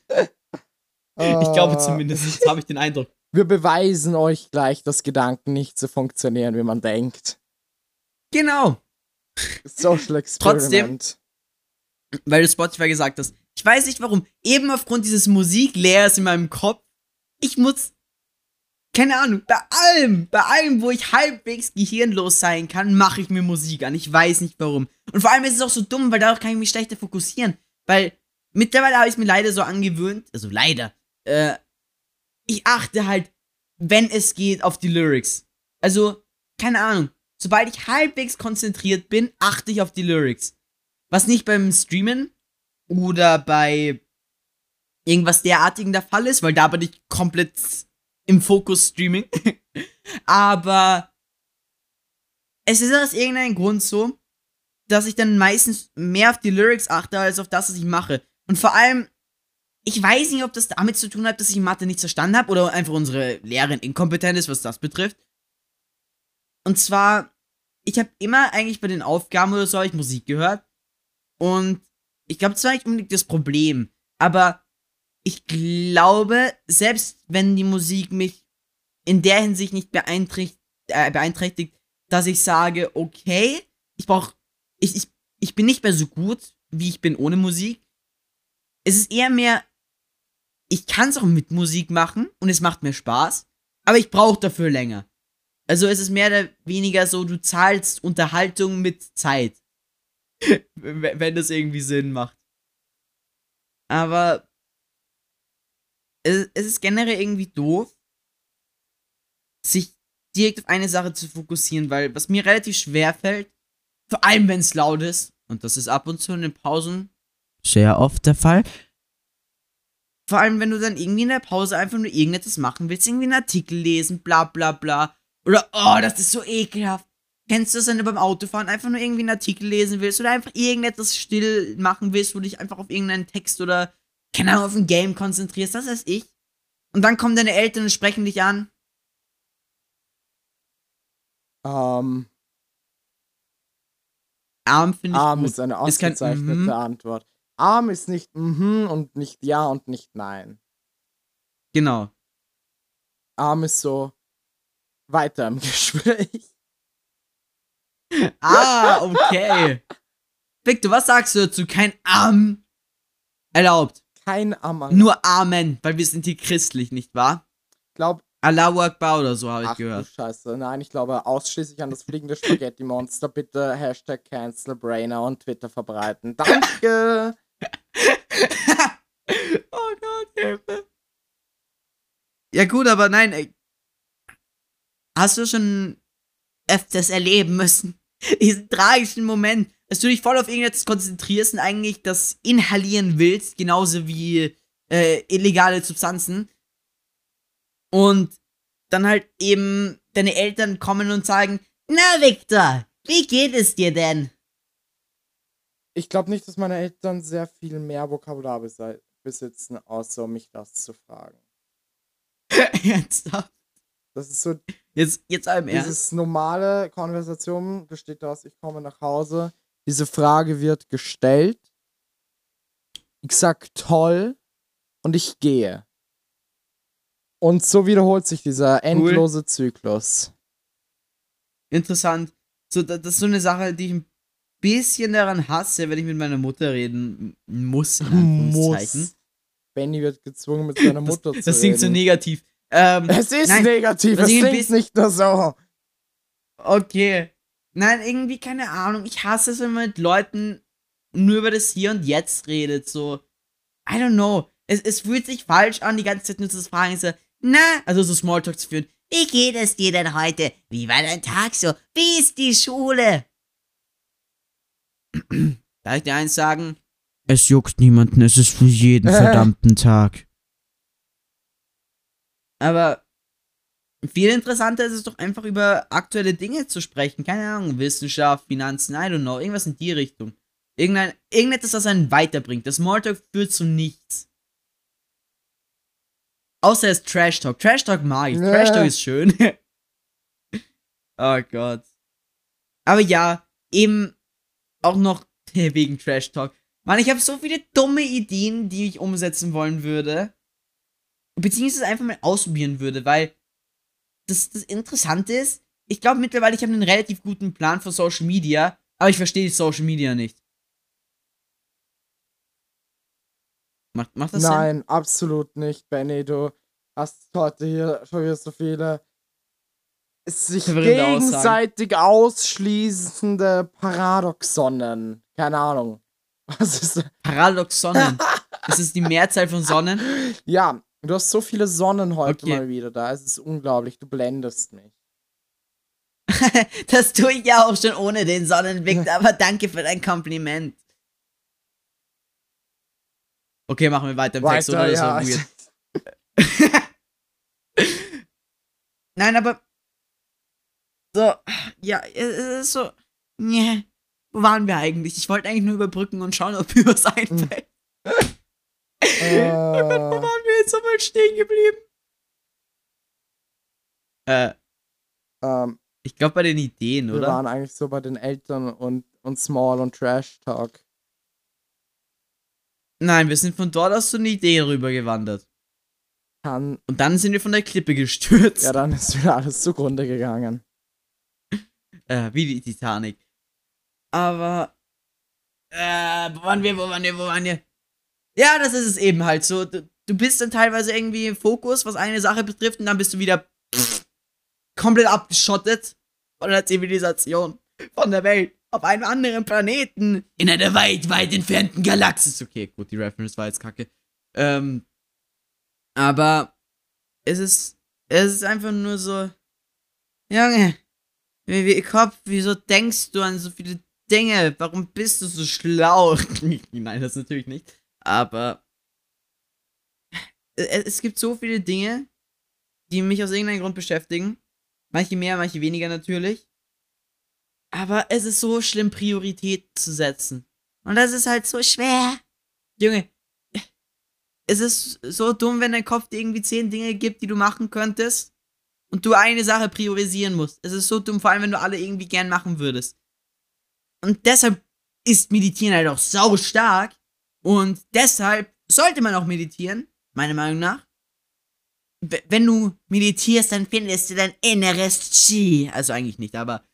Ich glaube Äh, zumindest. Habe ich den Eindruck. Wir beweisen euch gleich, dass Gedanken nicht so funktionieren, wie man denkt. Genau. Social Trotzdem- Experiment. Weil du Spotify gesagt hast. Ich weiß nicht warum. Eben aufgrund dieses Musikleers in meinem Kopf. Ich muss. Keine Ahnung. Bei allem, bei allem, wo ich halbwegs gehirnlos sein kann, mache ich mir Musik an. Ich weiß nicht warum. Und vor allem ist es auch so dumm, weil dadurch kann ich mich schlechter fokussieren. Weil mittlerweile habe ich es mir leider so angewöhnt. Also leider. Äh, ich achte halt, wenn es geht, auf die Lyrics. Also, keine Ahnung. Sobald ich halbwegs konzentriert bin, achte ich auf die Lyrics. Was nicht beim Streamen oder bei irgendwas derartigen der Fall ist, weil da bin ich komplett im Fokus Streaming. Aber es ist aus irgendeinem Grund so, dass ich dann meistens mehr auf die Lyrics achte, als auf das, was ich mache. Und vor allem, ich weiß nicht, ob das damit zu tun hat, dass ich Mathe nicht verstanden habe oder einfach unsere Lehrerin inkompetent ist, was das betrifft. Und zwar, ich habe immer eigentlich bei den Aufgaben oder so ich Musik gehört. Und ich glaube, das war nicht unbedingt das Problem. Aber ich glaube, selbst wenn die Musik mich in der Hinsicht nicht beeinträchtigt, äh, beeinträchtigt dass ich sage, okay, ich brauche, ich, ich, ich bin nicht mehr so gut, wie ich bin ohne Musik. Es ist eher mehr, ich kann es auch mit Musik machen und es macht mir Spaß, aber ich brauche dafür länger. Also es ist mehr oder weniger so, du zahlst Unterhaltung mit Zeit. wenn das irgendwie Sinn macht. Aber es, es ist generell irgendwie doof, sich direkt auf eine Sache zu fokussieren, weil was mir relativ schwer fällt, vor allem wenn es laut ist, und das ist ab und zu in den Pausen Sehr oft der Fall. vor allem, wenn du dann irgendwie in der Pause einfach nur irgendetwas machen willst, irgendwie einen Artikel lesen, bla bla bla. Oder, oh, das ist so ekelhaft. Kennst du das, wenn du beim Autofahren einfach nur irgendwie einen Artikel lesen willst oder einfach irgendetwas still machen willst, wo du dich einfach auf irgendeinen Text oder, Ahnung, auf ein Game konzentrierst, das heißt ich. Und dann kommen deine Eltern und sprechen dich an. Ähm, Arm finde ich arm gut. ist eine Ist kein ausgezeichnete Mhm. Antwort. Arm ist nicht mhm und nicht ja und nicht nein. Genau. Arm ist so weiter im Gespräch. Ah, okay. Victor, was sagst du dazu? Kein Arm erlaubt. Kein Arm. Nur Amen, weil wir sind hier christlich, nicht wahr? Ich glaube, Allahu Akbar oder so habe ich ach du gehört. Scheiße. Nein, ich glaube ausschließlich an das fliegende Spaghetti-Monster. Bitte Hashtag CancelBrainer und Twitter verbreiten. Danke. oh Gott, Hilfe. Ja gut, aber nein, ey. Hast du schon öfters erleben müssen? Diesen tragischen Moment, dass du dich voll auf irgendetwas konzentrierst und eigentlich das inhalieren willst, genauso wie äh, illegale Substanzen. Und dann halt eben deine Eltern kommen und sagen, na Victor, wie geht es dir denn? Ich glaube nicht, dass meine Eltern sehr viel mehr Vokabular besi- besitzen, außer um mich das zu fragen. Ernsthaft? Das ist so Jetzt, jetzt einem Ernst? Dieses normale Konversation besteht daraus, ich komme nach Hause, diese Frage wird gestellt, ich sag toll und ich gehe. Und so wiederholt sich dieser endlose Zyklus. interessant. So, da- das ist so eine Sache, die ich ein bisschen daran hasse, wenn ich mit meiner Mutter reden muss. Muss. Benny wird gezwungen, mit seiner Mutter Das, zu das klingt so reden. negativ. Ähm, Es ist Nein, negativ, es klingt bisschen- nicht nur so. okay. Nein, irgendwie keine Ahnung. Ich hasse es, wenn man mit Leuten nur über das Hier und Jetzt redet. So, I don't know. Es, es fühlt sich falsch an, die ganze Zeit nur zu fragen, so, na, also so Smalltalk zu führen. Wie geht es dir denn heute? Wie war dein Tag so? Wie ist die Schule? Darf ich dir eins sagen? Es juckt niemanden, es ist für jeden verdammten Tag. Aber viel interessanter ist es doch einfach über aktuelle Dinge zu sprechen. Keine Ahnung, Wissenschaft, Finanzen, I don't know, irgendwas in die Richtung. Irgendein, irgendetwas, das einen weiterbringt. Das Smalltalk führt zu nichts. Außer es Trash Talk. Trash Talk mag ich. Ja. Trash Talk ist schön. oh Gott. Aber ja, eben auch noch wegen Trash Talk. Mann, ich habe so viele dumme Ideen, die ich umsetzen wollen würde. Beziehungsweise einfach mal ausprobieren würde, weil das, das Interessante ist, ich glaube mittlerweile, ich habe einen relativ guten Plan für Social Media, aber ich verstehe Social Media nicht. Macht, macht das Sinn? Nein, absolut nicht, Benny. Du hast heute hier schon wieder so viele sich gegenseitig ausschließende Paradoxonnen. Keine Ahnung. Was ist das? Paradoxonnen. ist es die Mehrzahl von Sonnen? Ja, du hast so viele Sonnen heute Okay. mal wieder da. Es ist unglaublich. Du blendest mich. Das tue ich ja auch schon ohne den Sonnenblick, aber danke für dein Kompliment. Okay, machen wir weiter im Text, oder? Ja. Nein, aber. So, ja, es ist so. Nee. Wo waren wir eigentlich? Ich wollte eigentlich nur überbrücken und schauen, ob mir was einfällt. Äh, Wo waren wir jetzt nochmal stehen geblieben? Äh, ähm, ich glaube bei den Ideen, wir oder? waren eigentlich so bei den Eltern und, und Small und Trash Talk. Nein, wir sind von dort aus zu den Ideen rübergewandert. Kann, Und dann sind wir von der Klippe gestürzt. ja, dann ist wieder alles zugrunde gegangen. Äh, wie die Titanic. Aber. Äh, wo waren wir, wo waren wir, wo waren wir? Ja, das ist es eben halt so. Du, du bist dann teilweise irgendwie im Fokus, was eine Sache betrifft, und dann bist du wieder pff, komplett abgeschottet von der Zivilisation, von der Welt, auf einem anderen Planeten, in einer weit, weit entfernten Galaxis. Okay, gut, die Reference war jetzt kacke. Ähm, aber es ist, es ist einfach nur so, Junge, wie, wie Kopf, wieso denkst du an so viele Dinge? Warum bist du so schlau? Nein, das natürlich nicht. Aber es, gibt so viele Dinge, die mich aus irgendeinem Grund beschäftigen. Manche mehr, manche weniger natürlich. Aber es ist so schlimm, Prioritäten zu setzen. Und das ist halt so schwer. Junge, es ist so dumm, wenn dein Kopf dir irgendwie zehn Dinge gibt, die du machen könntest und du eine Sache priorisieren musst. Es ist so dumm, vor allem wenn du alle irgendwie gern machen würdest. Und deshalb ist Meditieren halt auch sau stark und deshalb sollte man auch meditieren, meiner Meinung nach. W- Wenn du meditierst, dann findest du dein inneres Chi. Also eigentlich nicht, aber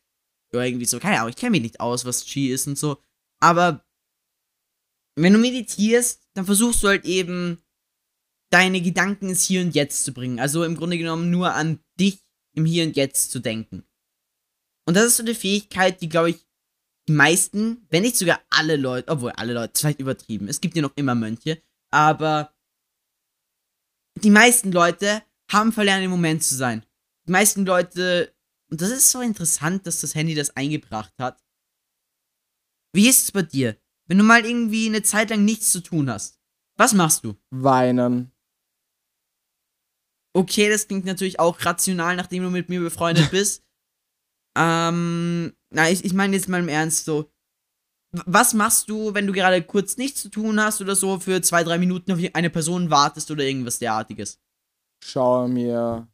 irgendwie so, keine Ahnung, ich kenne mich nicht aus, was Chi ist und so. Aber wenn du meditierst, dann versuchst du halt eben deine Gedanken ins Hier und Jetzt zu bringen. Also im Grunde genommen nur an dich im Hier und Jetzt zu denken. Und das ist so eine Fähigkeit, die, glaube ich, die meisten, wenn nicht sogar alle Leute, obwohl alle Leute, ist vielleicht übertrieben, es gibt ja noch immer Mönche, aber die meisten Leute haben verlernt, im Moment zu sein. Die meisten Leute, und das ist so interessant, dass das Handy das eingebracht hat. Wie ist es bei dir? Wenn du mal irgendwie eine Zeit lang nichts zu tun hast, was machst du? Weinen. Okay, das klingt natürlich auch rational, nachdem du mit mir befreundet bist. Ähm, na, ich, ich meine jetzt mal im Ernst so. Was machst du, wenn du gerade kurz nichts zu tun hast oder so für zwei, drei Minuten auf eine Person wartest oder irgendwas derartiges? Schaue mir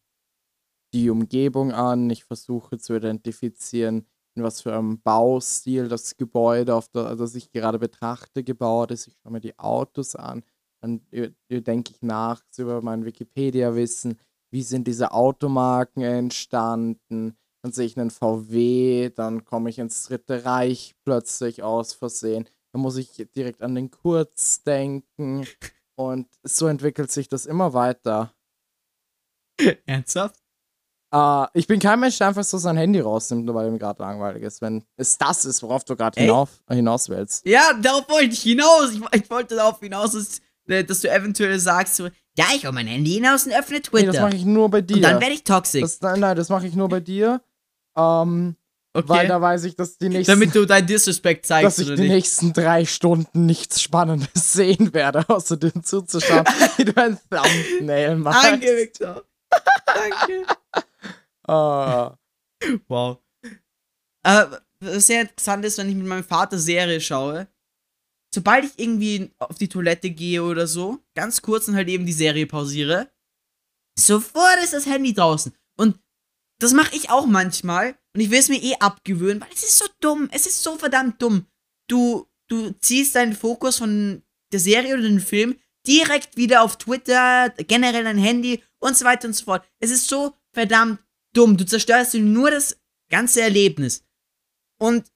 die Umgebung an. Ich versuche zu identifizieren, in was für einem Baustil das Gebäude, auf der, das ich gerade betrachte, gebaut ist. Ich schaue mir die Autos an. Dann äh, äh, denke ich nach über mein Wikipedia-Wissen. Wie sind diese Automarken entstanden? Dann sehe ich einen VW, dann komme ich ins Dritte Reich plötzlich aus Versehen. Dann muss ich direkt an den Kurz denken. Und so entwickelt sich das immer weiter. Ernsthaft? Äh, ich bin kein Mensch, der einfach so sein Handy rausnimmt, nur weil ihm gerade langweilig ist. Wenn es das ist, worauf du gerade hinauf, hinaus willst. Ja, darauf wollte ich hinaus. Ich, ich wollte darauf hinaus, dass, äh, dass du eventuell sagst, so, ja, ich hol mein Handy hinaus und öffne Nee, Twitter. das mache ich nur bei dir. und dann werde ich toxisch. nein, nein, das mache ich nur bei dir. Ähm, Okay. Weil da weiß ich, dass die nächsten, Damit du deinen Disrespect dass zeigst, ich oder die nicht? nächsten drei Stunden nichts Spannendes sehen werde, außer dem zuzuschauen, wie du ein Thumbnail machst. Danke, Victor. Danke. Ah. Wow. Äh, was sehr interessant ist, wenn ich mit meinem Vater Serie schaue, sobald ich irgendwie auf die Toilette gehe oder so, ganz kurz und halt eben die Serie pausiere, sofort ist das Handy draußen. Und das mache ich auch manchmal. Und ich will es mir eh abgewöhnen, weil es ist so dumm. Es ist so verdammt dumm. Du, du ziehst deinen Fokus von der Serie oder dem Film direkt wieder auf Twitter, generell dein Handy und so weiter und so fort. Es ist so verdammt dumm. Du zerstörst nur das ganze Erlebnis. Und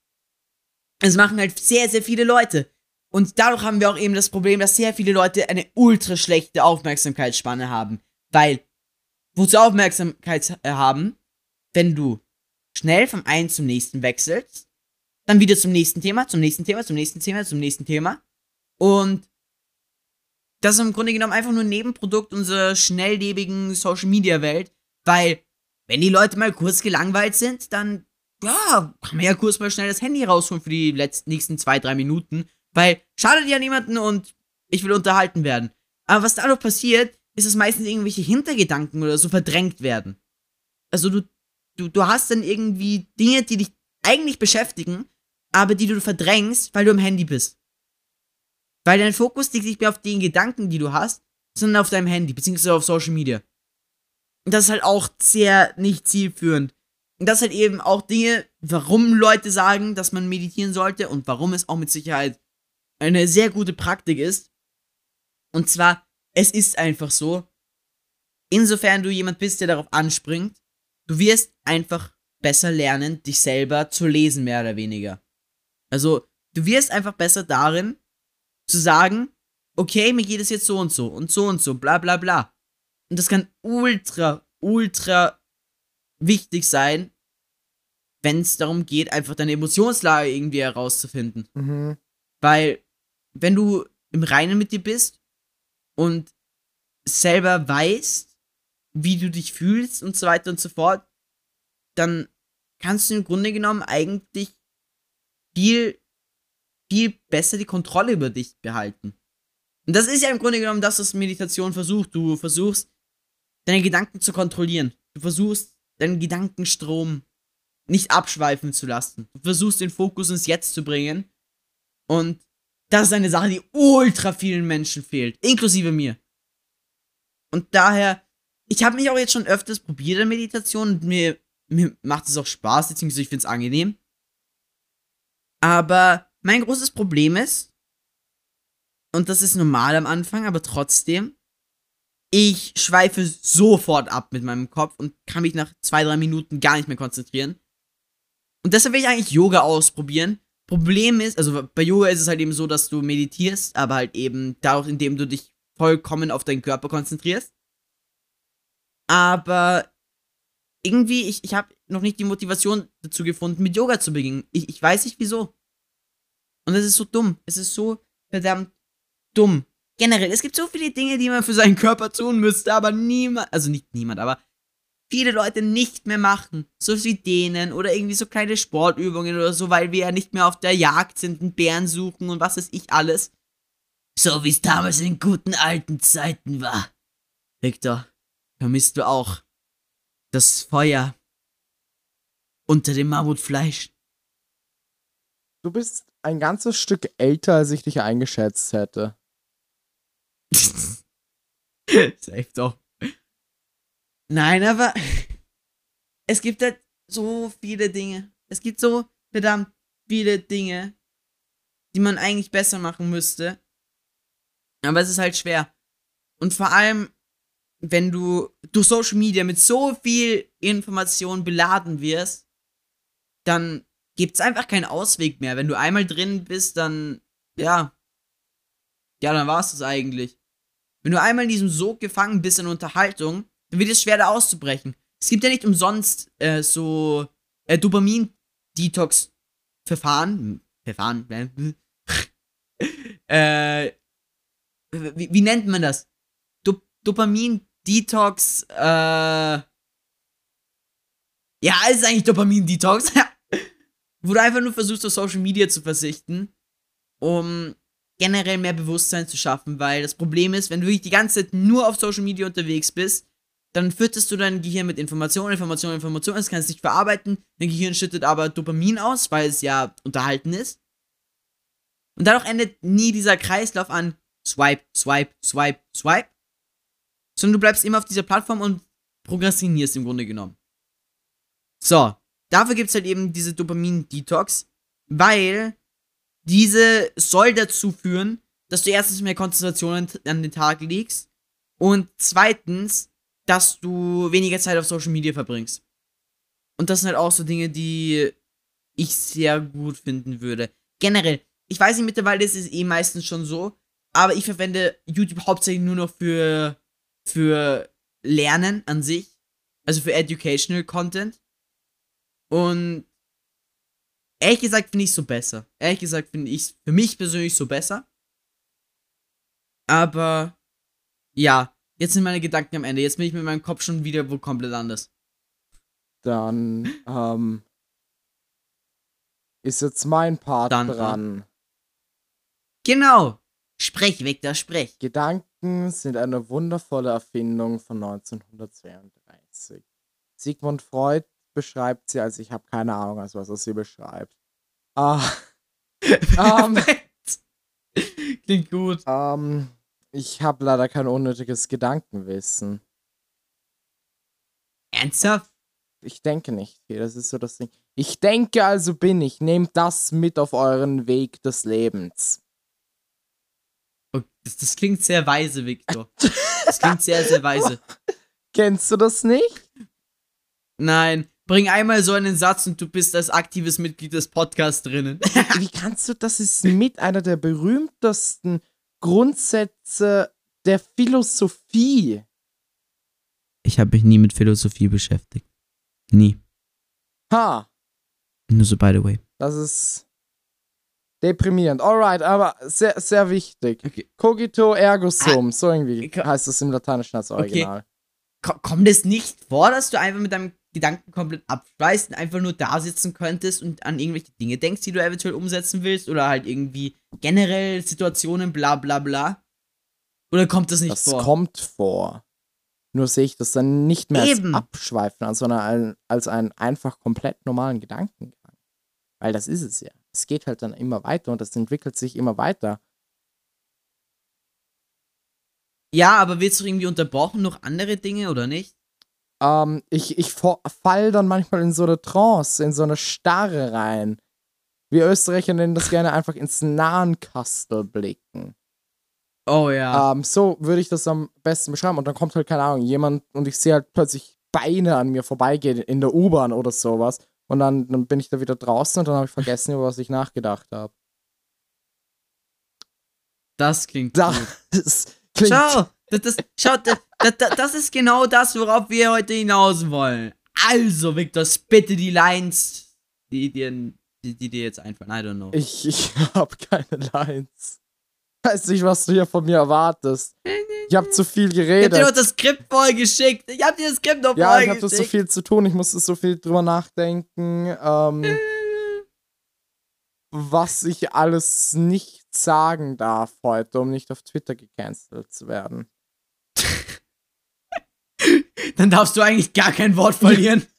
es machen halt sehr, sehr viele Leute. Und dadurch haben wir auch eben das Problem, dass sehr viele Leute eine ultra schlechte Aufmerksamkeitsspanne haben. Weil, wozu Aufmerksamkeit haben, wenn du schnell vom einen zum nächsten wechselst, dann wieder zum nächsten Thema, zum nächsten Thema, zum nächsten Thema, zum nächsten Thema. Und das ist im Grunde genommen einfach nur ein Nebenprodukt unserer schnelllebigen Social Media Welt, weil wenn die Leute mal kurz gelangweilt sind, dann ja, kann man ja kurz mal schnell das Handy rausholen für die letzten nächsten zwei, drei Minuten, weil schadet ja niemanden und ich will unterhalten werden. Aber was dadurch passiert, ist, dass meistens irgendwelche Hintergedanken oder so verdrängt werden. Also du, du, du hast dann irgendwie Dinge, die dich eigentlich beschäftigen, aber die du verdrängst, weil du am Handy bist. Weil dein Fokus liegt nicht mehr auf den Gedanken, die du hast, sondern auf deinem Handy, beziehungsweise auf Social Media. Und das ist halt auch sehr nicht zielführend. Und das sind halt eben auch Dinge, warum Leute sagen, dass man meditieren sollte und warum es auch mit Sicherheit eine sehr gute Praktik ist. Und zwar, es ist einfach so, insofern du jemand bist, der darauf anspringt, du wirst einfach besser lernen, dich selber zu lesen, mehr oder weniger. Also, du wirst einfach besser darin, zu sagen, okay, mir geht es jetzt so und so und so und so, bla bla bla. Und das kann ultra, ultra wichtig sein, wenn es darum geht, einfach deine Emotionslage irgendwie herauszufinden. Mhm. Weil, wenn du im Reinen mit dir bist und selber weißt, wie du dich fühlst und so weiter und so fort, dann kannst du im Grunde genommen eigentlich viel, viel besser die Kontrolle über dich behalten. Und das ist ja im Grunde genommen das, was Meditation versucht. Du versuchst, deine Gedanken zu kontrollieren. Du versuchst, deinen Gedankenstrom nicht abschweifen zu lassen. Du versuchst, den Fokus ins Jetzt zu bringen. Und das ist eine Sache, die ultra vielen Menschen fehlt, inklusive mir. Und daher, ich habe mich auch jetzt schon öfters probiert in Meditation und mir, mir macht es auch Spaß, beziehungsweise ich finde es angenehm. Aber mein großes Problem ist, und das ist normal am Anfang, aber trotzdem, ich schweife sofort ab mit meinem Kopf und kann mich nach zwei, drei Minuten gar nicht mehr konzentrieren. Und deshalb will ich eigentlich Yoga ausprobieren. Problem ist, also bei Yoga ist es halt eben so, dass du meditierst, aber halt eben dadurch, indem du dich vollkommen auf deinen Körper konzentrierst. Aber irgendwie, ich, ich habe noch nicht die Motivation dazu gefunden, mit Yoga zu beginnen. Ich, ich weiß nicht wieso. Und es ist so dumm. Es ist so verdammt dumm. Generell, es gibt so viele Dinge, die man für seinen Körper tun müsste, aber niemand, also nicht niemand, aber viele Leute nicht mehr machen. So wie denen oder irgendwie so kleine Sportübungen oder so, weil wir ja nicht mehr auf der Jagd sind und Bären suchen und was weiß ich alles. So wie es damals in guten alten Zeiten war. Victor, vermisst du auch das Feuer unter dem Mammutfleisch? Du bist ein ganzes Stück älter, als ich dich eingeschätzt hätte. Safe doch. Nein, aber es gibt halt so viele Dinge. Es gibt so verdammt viele Dinge, die man eigentlich besser machen müsste. Aber es ist halt schwer. Und vor allem, wenn du durch Social Media mit so viel Information beladen wirst, dann gibt's einfach keinen Ausweg mehr. Wenn du einmal drin bist, dann, ja. Ja, dann war's das eigentlich. Wenn du einmal in diesem Sog gefangen bist in Unterhaltung, dann wird es schwer, da auszubrechen. es gibt ja nicht umsonst äh, so äh, Dopamin-Detox-Verfahren. Verfahren, äh, wie, wie nennt man das? Do Dopamin-Detox, äh, ja, es ist eigentlich Dopamin-Detox. Wo du einfach nur versuchst, auf Social Media zu verzichten, um generell mehr Bewusstsein zu schaffen, weil das Problem ist, wenn du wirklich die ganze Zeit nur auf Social Media unterwegs bist, dann fütterst du dein Gehirn mit Informationen, Informationen, Informationen, es kann es nicht verarbeiten, dein Gehirn schüttet aber Dopamin aus, weil es ja unterhalten ist. Und dadurch endet nie dieser Kreislauf an Swipe, Swipe, Swipe, Swipe, sondern du bleibst immer auf dieser Plattform und progressinierst im Grunde genommen. So, dafür gibt es halt eben diese Dopamin-Detox, weil diese soll dazu führen, dass du erstens mehr Konzentration an den Tag legst und zweitens, dass du weniger Zeit auf Social Media verbringst. Und das sind halt auch so Dinge, die ich sehr gut finden würde. Generell, ich weiß nicht, mittlerweile ist es eh meistens schon so, aber ich verwende YouTube hauptsächlich nur noch für, für Lernen an sich. Also für Educational Content. Und ehrlich gesagt finde ich es so besser. Ehrlich gesagt finde ich es für mich persönlich so besser. Aber ja, jetzt sind meine Gedanken am Ende. Jetzt bin ich mit meinem Kopf schon wieder wo komplett anders. Dann ähm, ist jetzt mein Part Dann, dran. Genau. Sprech, Victor, sprech. Gedanken sind eine wundervolle Erfindung von 1932. Sigmund Freud beschreibt sie als ich habe keine Ahnung, als was er sie beschreibt. Ah, ähm, Klingt gut. ähm, ich habe leider kein unnötiges Gedankenwissen. Ernsthaft? Ich denke nicht. Das ist so das Ding. Ich denke, also bin ich. Nehmt das mit auf euren Weg des Lebens. Das, das klingt sehr weise, Victor. Das klingt sehr, sehr weise. Kennst du das nicht? Nein, bring einmal so einen Satz und du bist als aktives Mitglied des Podcasts drinnen. Wie kannst du, das ist mit einer der berühmtesten Grundsätze der Philosophie. Ich habe mich nie mit Philosophie beschäftigt. Nie. Ha, Nur so by the way. das ist deprimierend. Alright, aber sehr, sehr wichtig. Okay. Cogito ergo sum, so irgendwie heißt es im Lateinischen als Original. Ko- Kommt es nicht vor, dass du einfach mit deinem Gedanken komplett abschweißt und einfach nur da sitzen könntest und an irgendwelche Dinge denkst, die du eventuell umsetzen willst? Oder halt irgendwie generell Situationen, bla bla bla? Oder kommt das nicht Das vor? kommt vor. Nur sehe ich das dann nicht mehr Eben. als Abschweifen an, sondern als einen einfach komplett normalen Gedankengang. Weil das ist es ja. Es geht halt dann immer weiter und es entwickelt sich immer weiter. ja, aber wird es irgendwie unterbrochen noch andere Dinge oder nicht? Ähm, ich ich fall dann manchmal in so eine Trance, in so eine Starre rein. Wir Österreicher nennen das gerne einfach ins Nahenkastel blicken. Oh ja. Ähm, so würde ich das am besten beschreiben. Und dann kommt halt, keine Ahnung, jemand und ich sehe halt plötzlich Beine an mir vorbeigehen in der U-Bahn oder sowas. Und dann, dann bin ich da wieder draußen und dann habe ich vergessen, über was ich nachgedacht habe. Das klingt gut. Das klingt. Schau, das, das, schau, das, das, das ist genau das, worauf wir heute hinaus wollen. Also, Victor, bitte die Lines, die dir die, die dir jetzt einfallen. I don't know. Ich, ich habe keine Lines. Weiß nicht, was du hier von mir erwartest. Ich habe zu viel Ich hab geredet. dir doch das Skript vorgeschickt. Ich hab dir das Skript noch Ja, ich habe so viel zu tun, ich musste so viel drüber nachdenken, ähm, was ich alles nicht sagen darf heute, um nicht auf Twitter gecancelt zu werden. Dann darfst du eigentlich gar kein Wort verlieren.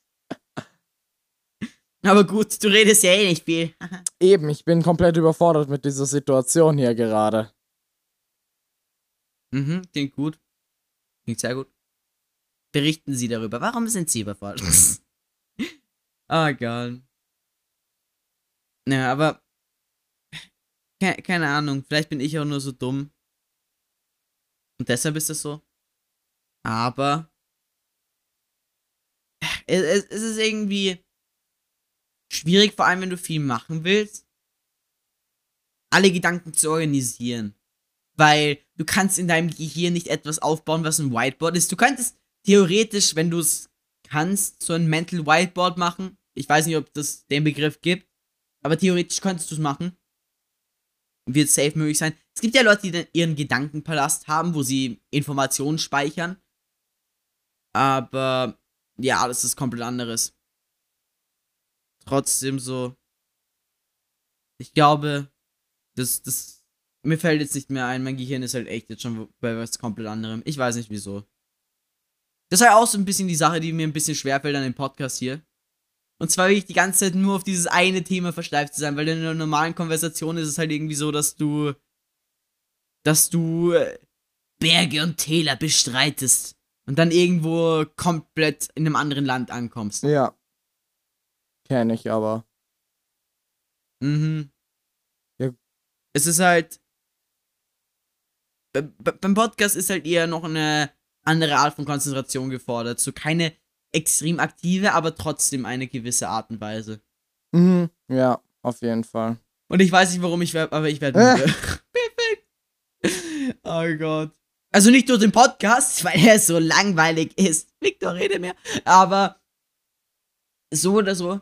Aber gut, du redest ja eh nicht viel. Eben, ich bin komplett überfordert mit dieser Situation hier gerade. Mhm, klingt gut. Klingt sehr gut. Berichten Sie darüber. Warum sind Sie überfordert? Ah, egal. Ja, aber. Ke keine Ahnung, vielleicht bin ich auch nur so dumm. Und deshalb ist das so. Aber. Es, es, es ist irgendwie schwierig, vor allem wenn du viel machen willst, alle Gedanken zu organisieren. Weil du kannst in deinem Gehirn nicht etwas aufbauen, was ein Whiteboard ist. Du könntest theoretisch, wenn du es kannst so ein Mental Whiteboard machen. Ich weiß nicht, ob das den Begriff gibt, aber theoretisch könntest du es machen. Wird safe möglich sein. Es gibt ja Leute, die dann ihren Gedankenpalast haben, wo sie Informationen speichern. Aber ja, das ist komplett anderes. Trotzdem so. Ich glaube, das, das. Mir fällt jetzt nicht mehr ein, mein Gehirn ist halt echt jetzt schon bei was komplett anderem. Ich weiß nicht wieso. Das ist halt auch so ein bisschen die Sache, die mir ein bisschen schwerfällt an dem Podcast hier. Und zwar will ich die ganze Zeit nur auf dieses eine Thema versteift zu sein, weil in einer normalen Konversation ist es halt irgendwie so, dass du. dass du äh, Berge und Täler bestreitest und dann irgendwo komplett in einem anderen Land ankommst. Ja. Kenn ich aber. Mhm. Ja. Es ist halt. Be- be- Beim Podcast ist halt eher noch eine andere Art von Konzentration gefordert. So keine extrem aktive, aber trotzdem eine gewisse Art und Weise. Mhm. Ja, auf jeden Fall. Und ich weiß nicht, warum ich werde, aber ich werde Äh. müde. Perfekt. Oh Gott. Also nicht durch den Podcast, weil er so langweilig ist. Victor, rede mehr. Aber so oder so.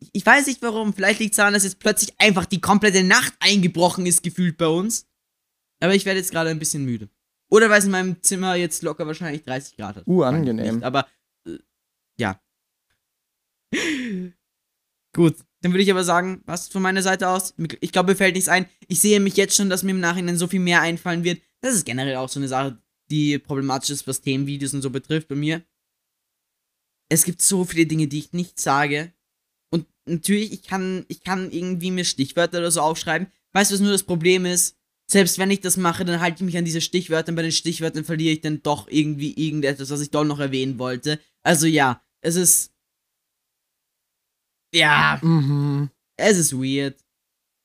Ich- Ich weiß nicht warum. Vielleicht liegt es daran, dass jetzt plötzlich einfach die komplette Nacht eingebrochen ist, gefühlt bei uns. Aber ich werde jetzt gerade ein bisschen müde. Oder weil es in meinem Zimmer jetzt locker wahrscheinlich 30 Grad hat. Uh, angenehm. Nicht, aber äh, ja. Gut, dann würde ich aber sagen, was von meiner Seite aus? Ich glaube, mir fällt nichts ein. Ich sehe mich jetzt schon, dass mir im Nachhinein so viel mehr einfallen wird. Das ist generell auch so eine Sache, die problematisch ist, was Themenvideos und so betrifft bei mir. Es gibt so viele Dinge, die ich nicht sage. Und natürlich, ich kann, ich kann irgendwie mir Stichwörter oder so aufschreiben. Weißt du, was nur das Problem ist? Selbst wenn ich das mache, dann halte ich mich an diese Stichwörter und bei den Stichwörtern verliere ich dann doch irgendwie irgendetwas, was ich doch noch erwähnen wollte. Also ja, es ist. Ja, Mhm. es ist weird.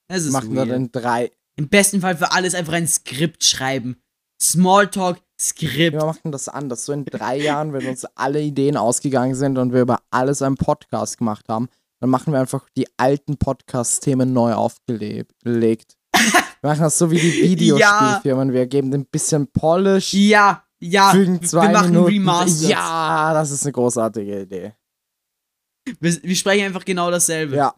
Es ist Machen wir weird. dann drei. Im besten Fall für alles einfach ein Skript schreiben. Smalltalk, Skript. Wir machen das anders. So in drei Jahren, wenn uns alle Ideen ausgegangen sind und wir über alles einen Podcast gemacht haben, dann machen wir einfach die alten Podcast-Themen neu aufgelegt. Wir machen das so wie die Videospielfirmen. Wir geben ein bisschen Polish, Ja, ja. fügen wir- zwei wir machen Minuten. Remasters. Ja, das ist eine großartige Idee. Wir, wir sprechen einfach genau dasselbe. Ja.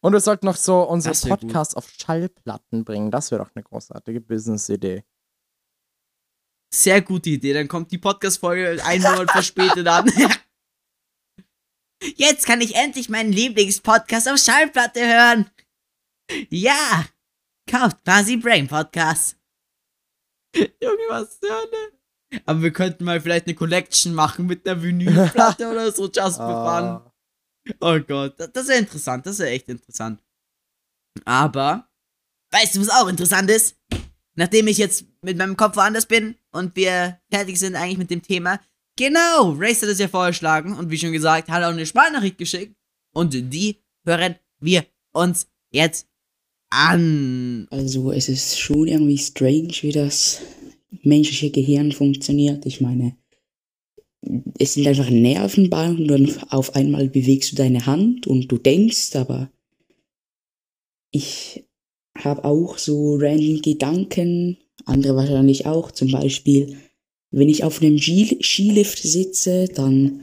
Und wir sollten noch so unsere. Podcasts auf Schallplatten bringen. Das wäre doch eine großartige Business-Idee. Sehr gute Idee. Dann kommt die Podcast-Folge einen Monat verspätet an. Jetzt kann ich endlich meinen Lieblingspodcast auf Schallplatte hören. Ja. Kauft quasi Brain Podcast. Junge, was zur Hölle? Aber wir könnten mal vielleicht eine Collection machen mit einer Vinylplatte oder so, just for fun. Ah, Oh Gott, das, wäre interessant, das wäre echt interessant. Aber, weißt du, was auch interessant ist? Nachdem ich jetzt mit meinem Kopf woanders bin und wir fertig sind eigentlich mit dem Thema, genau, Race hat es ja vorgeschlagen und wie schon gesagt, hat auch eine Sprachnachricht geschickt und die hören wir uns jetzt an. Also es ist schon irgendwie strange, wie das menschliche Gehirn funktioniert. Ich meine, es sind einfach Nervenbahnen und dann auf einmal bewegst du deine Hand und du denkst, aber ich habe auch so random Gedanken, andere wahrscheinlich auch, zum Beispiel, wenn ich auf einem Ski- Skilift sitze, dann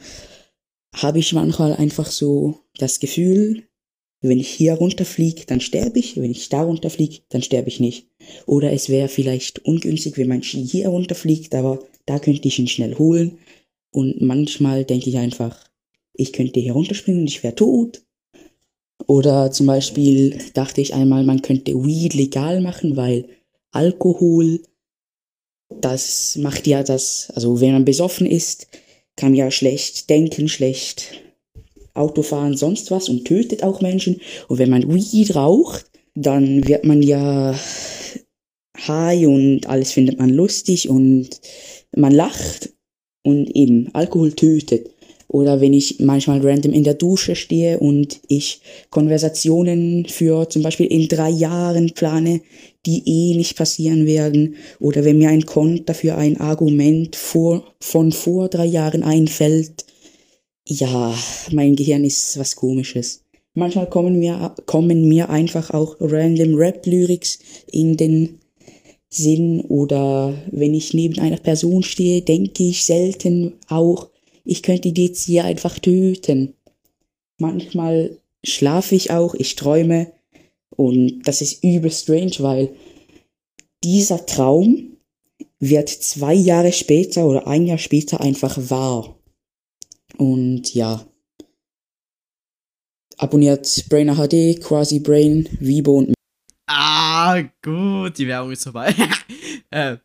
habe ich manchmal einfach so das Gefühl, wenn ich hier runterfliege, dann sterbe ich. Wenn ich da runterfliege, dann sterbe ich nicht. Oder es wäre vielleicht ungünstig, wenn mein Ski hier runterfliegt, aber da könnte ich ihn schnell holen. Und manchmal denke ich einfach, ich könnte hier runterspringen und ich wäre tot. Oder zum Beispiel dachte ich einmal, man könnte Weed legal machen, weil Alkohol, das macht ja das, also wenn man besoffen ist, kann man ja schlecht denken, schlecht Autofahren, sonst was und tötet auch Menschen. Und wenn man Weed raucht, dann wird man ja high und alles findet man lustig und man lacht und eben Alkohol tötet. Oder wenn ich manchmal random in der Dusche stehe und ich Konversationen für zum Beispiel in drei Jahren plane, die eh nicht passieren werden. Oder wenn mir ein Konter für ein Argument vor, von vor drei Jahren einfällt, ja, mein Gehirn ist was komisches. Manchmal kommen mir, kommen mir einfach auch random Rap-Lyrics in den Sinn oder wenn ich neben einer Person stehe, denke ich selten auch ich könnte die jetzt hier einfach töten. Manchmal schlafe ich auch, ich träume und das ist übel strange, weil dieser Traum wird zwei Jahre später oder ein Jahr später einfach wahr. Und ja. Abonniert Brainer HD, Quasi Brain, Vibo und Ah, gut, die Werbung ist vorbei. äh,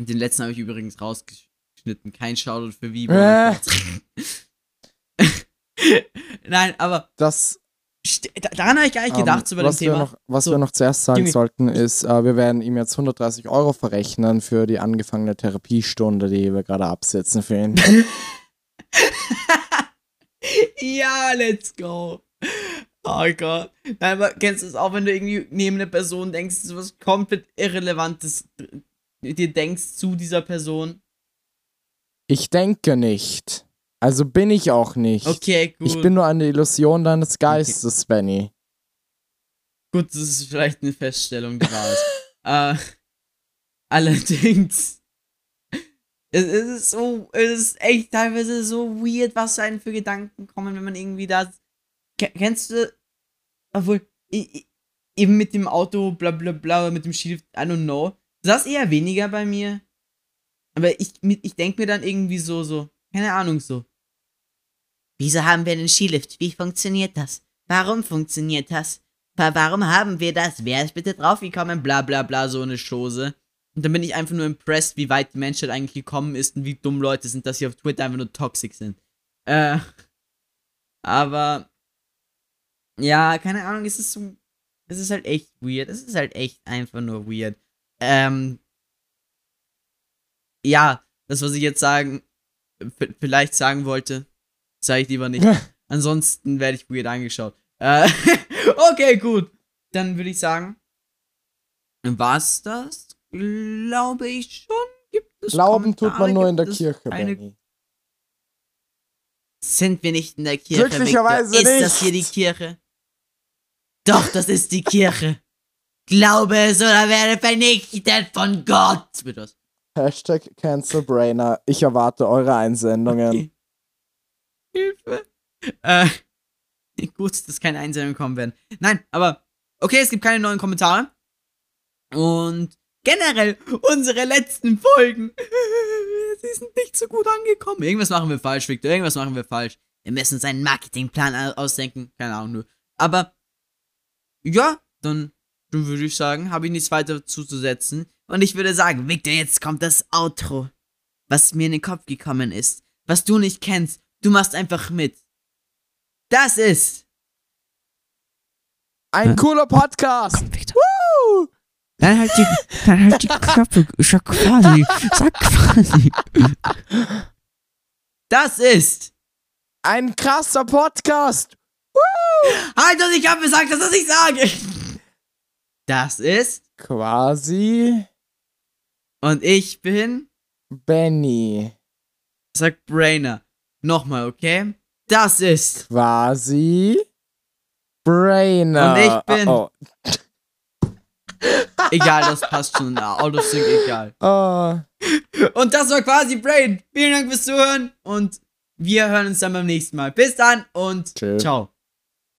den letzten habe ich übrigens rausgeschnitten. Kein Shoutout für Vibo. Äh. Nein, aber Das, daran habe ich gar nicht gedacht, so dem was wir Thema. noch, was So. wir noch zuerst sagen Junge. sollten, ist, äh, wir werden ihm jetzt 130 Euro verrechnen für die angefangene Therapiestunde, die wir gerade absetzen für ihn. ja, let's go. Oh Gott. Nein, aber kennst du es auch, wenn du irgendwie neben einer Person denkst, so was komplett Irrelevantes dir denkst zu dieser Person? Ich denke nicht. Also bin ich auch nicht. Okay, gut. Ich bin nur eine Illusion deines Geistes, Benny. Gut, das ist vielleicht eine Feststellung, die äh, allerdings. Es, ist so, es ist echt teilweise so weird, was einem für Gedanken kommen, wenn man irgendwie da. Ke- Kennst du. Obwohl, eben mit dem Auto, bla bla bla, mit dem Skilift, I don't know. Das eher weniger bei mir. Aber ich, ich denke mir dann irgendwie so, so, keine Ahnung, so. Wieso haben wir einen Skilift? Wie funktioniert das? Warum funktioniert das? Wa- Warum haben wir das? Wer ist bitte draufgekommen? Bla bla bla, so eine Chose. Und dann bin ich einfach nur impressed, wie weit die Menschheit eigentlich gekommen ist und wie dumm Leute sind, dass sie auf Twitter einfach nur toxic sind. Äh. Aber. Ja, keine Ahnung, es ist so. Es ist halt echt weird. Es ist halt echt einfach nur weird. Ähm. Ja, das, was ich jetzt sagen, vielleicht sagen wollte, sage ich lieber nicht. Ansonsten werde ich weird angeschaut. Äh, okay, gut. Dann würde ich sagen, war's das? Glaube ich schon. Gibt es Glauben tut Kommentare? man nur in der Kirche, Eine... Benny. Sind wir nicht in der Kirche? Glücklicherweise Victor? Ist nicht. das hier die Kirche? Doch, das ist die Kirche. Glaube es oder werde vernichtet von Gott. Wird das? Hashtag CancelBrainer. Ich erwarte eure Einsendungen. Okay. Hilfe. Äh, gut, dass keine Einsendungen kommen werden. Nein, aber okay, es gibt keine neuen Kommentare. Und generell unsere letzten Folgen, sie sind nicht so gut angekommen. Irgendwas machen wir falsch, Victor. Irgendwas machen wir falsch. Wir müssen uns einen Marketingplan au- ausdenken. Keine Ahnung nur. Aber ja, dann, dann würde ich sagen, habe ich nichts weiter zuzusetzen. Und ich würde sagen, Victor, jetzt kommt das Outro was mir in den Kopf gekommen ist, was du nicht kennst. Du machst einfach mit. Das ist. Ein cooler Podcast. Victor. Woo! Dann halt die, dann halt die Klappe. Sag quasi. Sag quasi. Das ist. Ein krasser Podcast. Halt und ich hab gesagt, dass das ich sage. Das ist. Quasi Und ich bin. Benny. Sag Brainer. Nochmal, okay? Das ist. Quasi Brainer. Und ich bin- Oh, Egal, das passt schon. Autosync, egal. oh. Oh. Und das war quasi Brain. Vielen Dank fürs Zuhören und wir hören uns dann beim nächsten Mal. Bis dann und Tschö. ciao.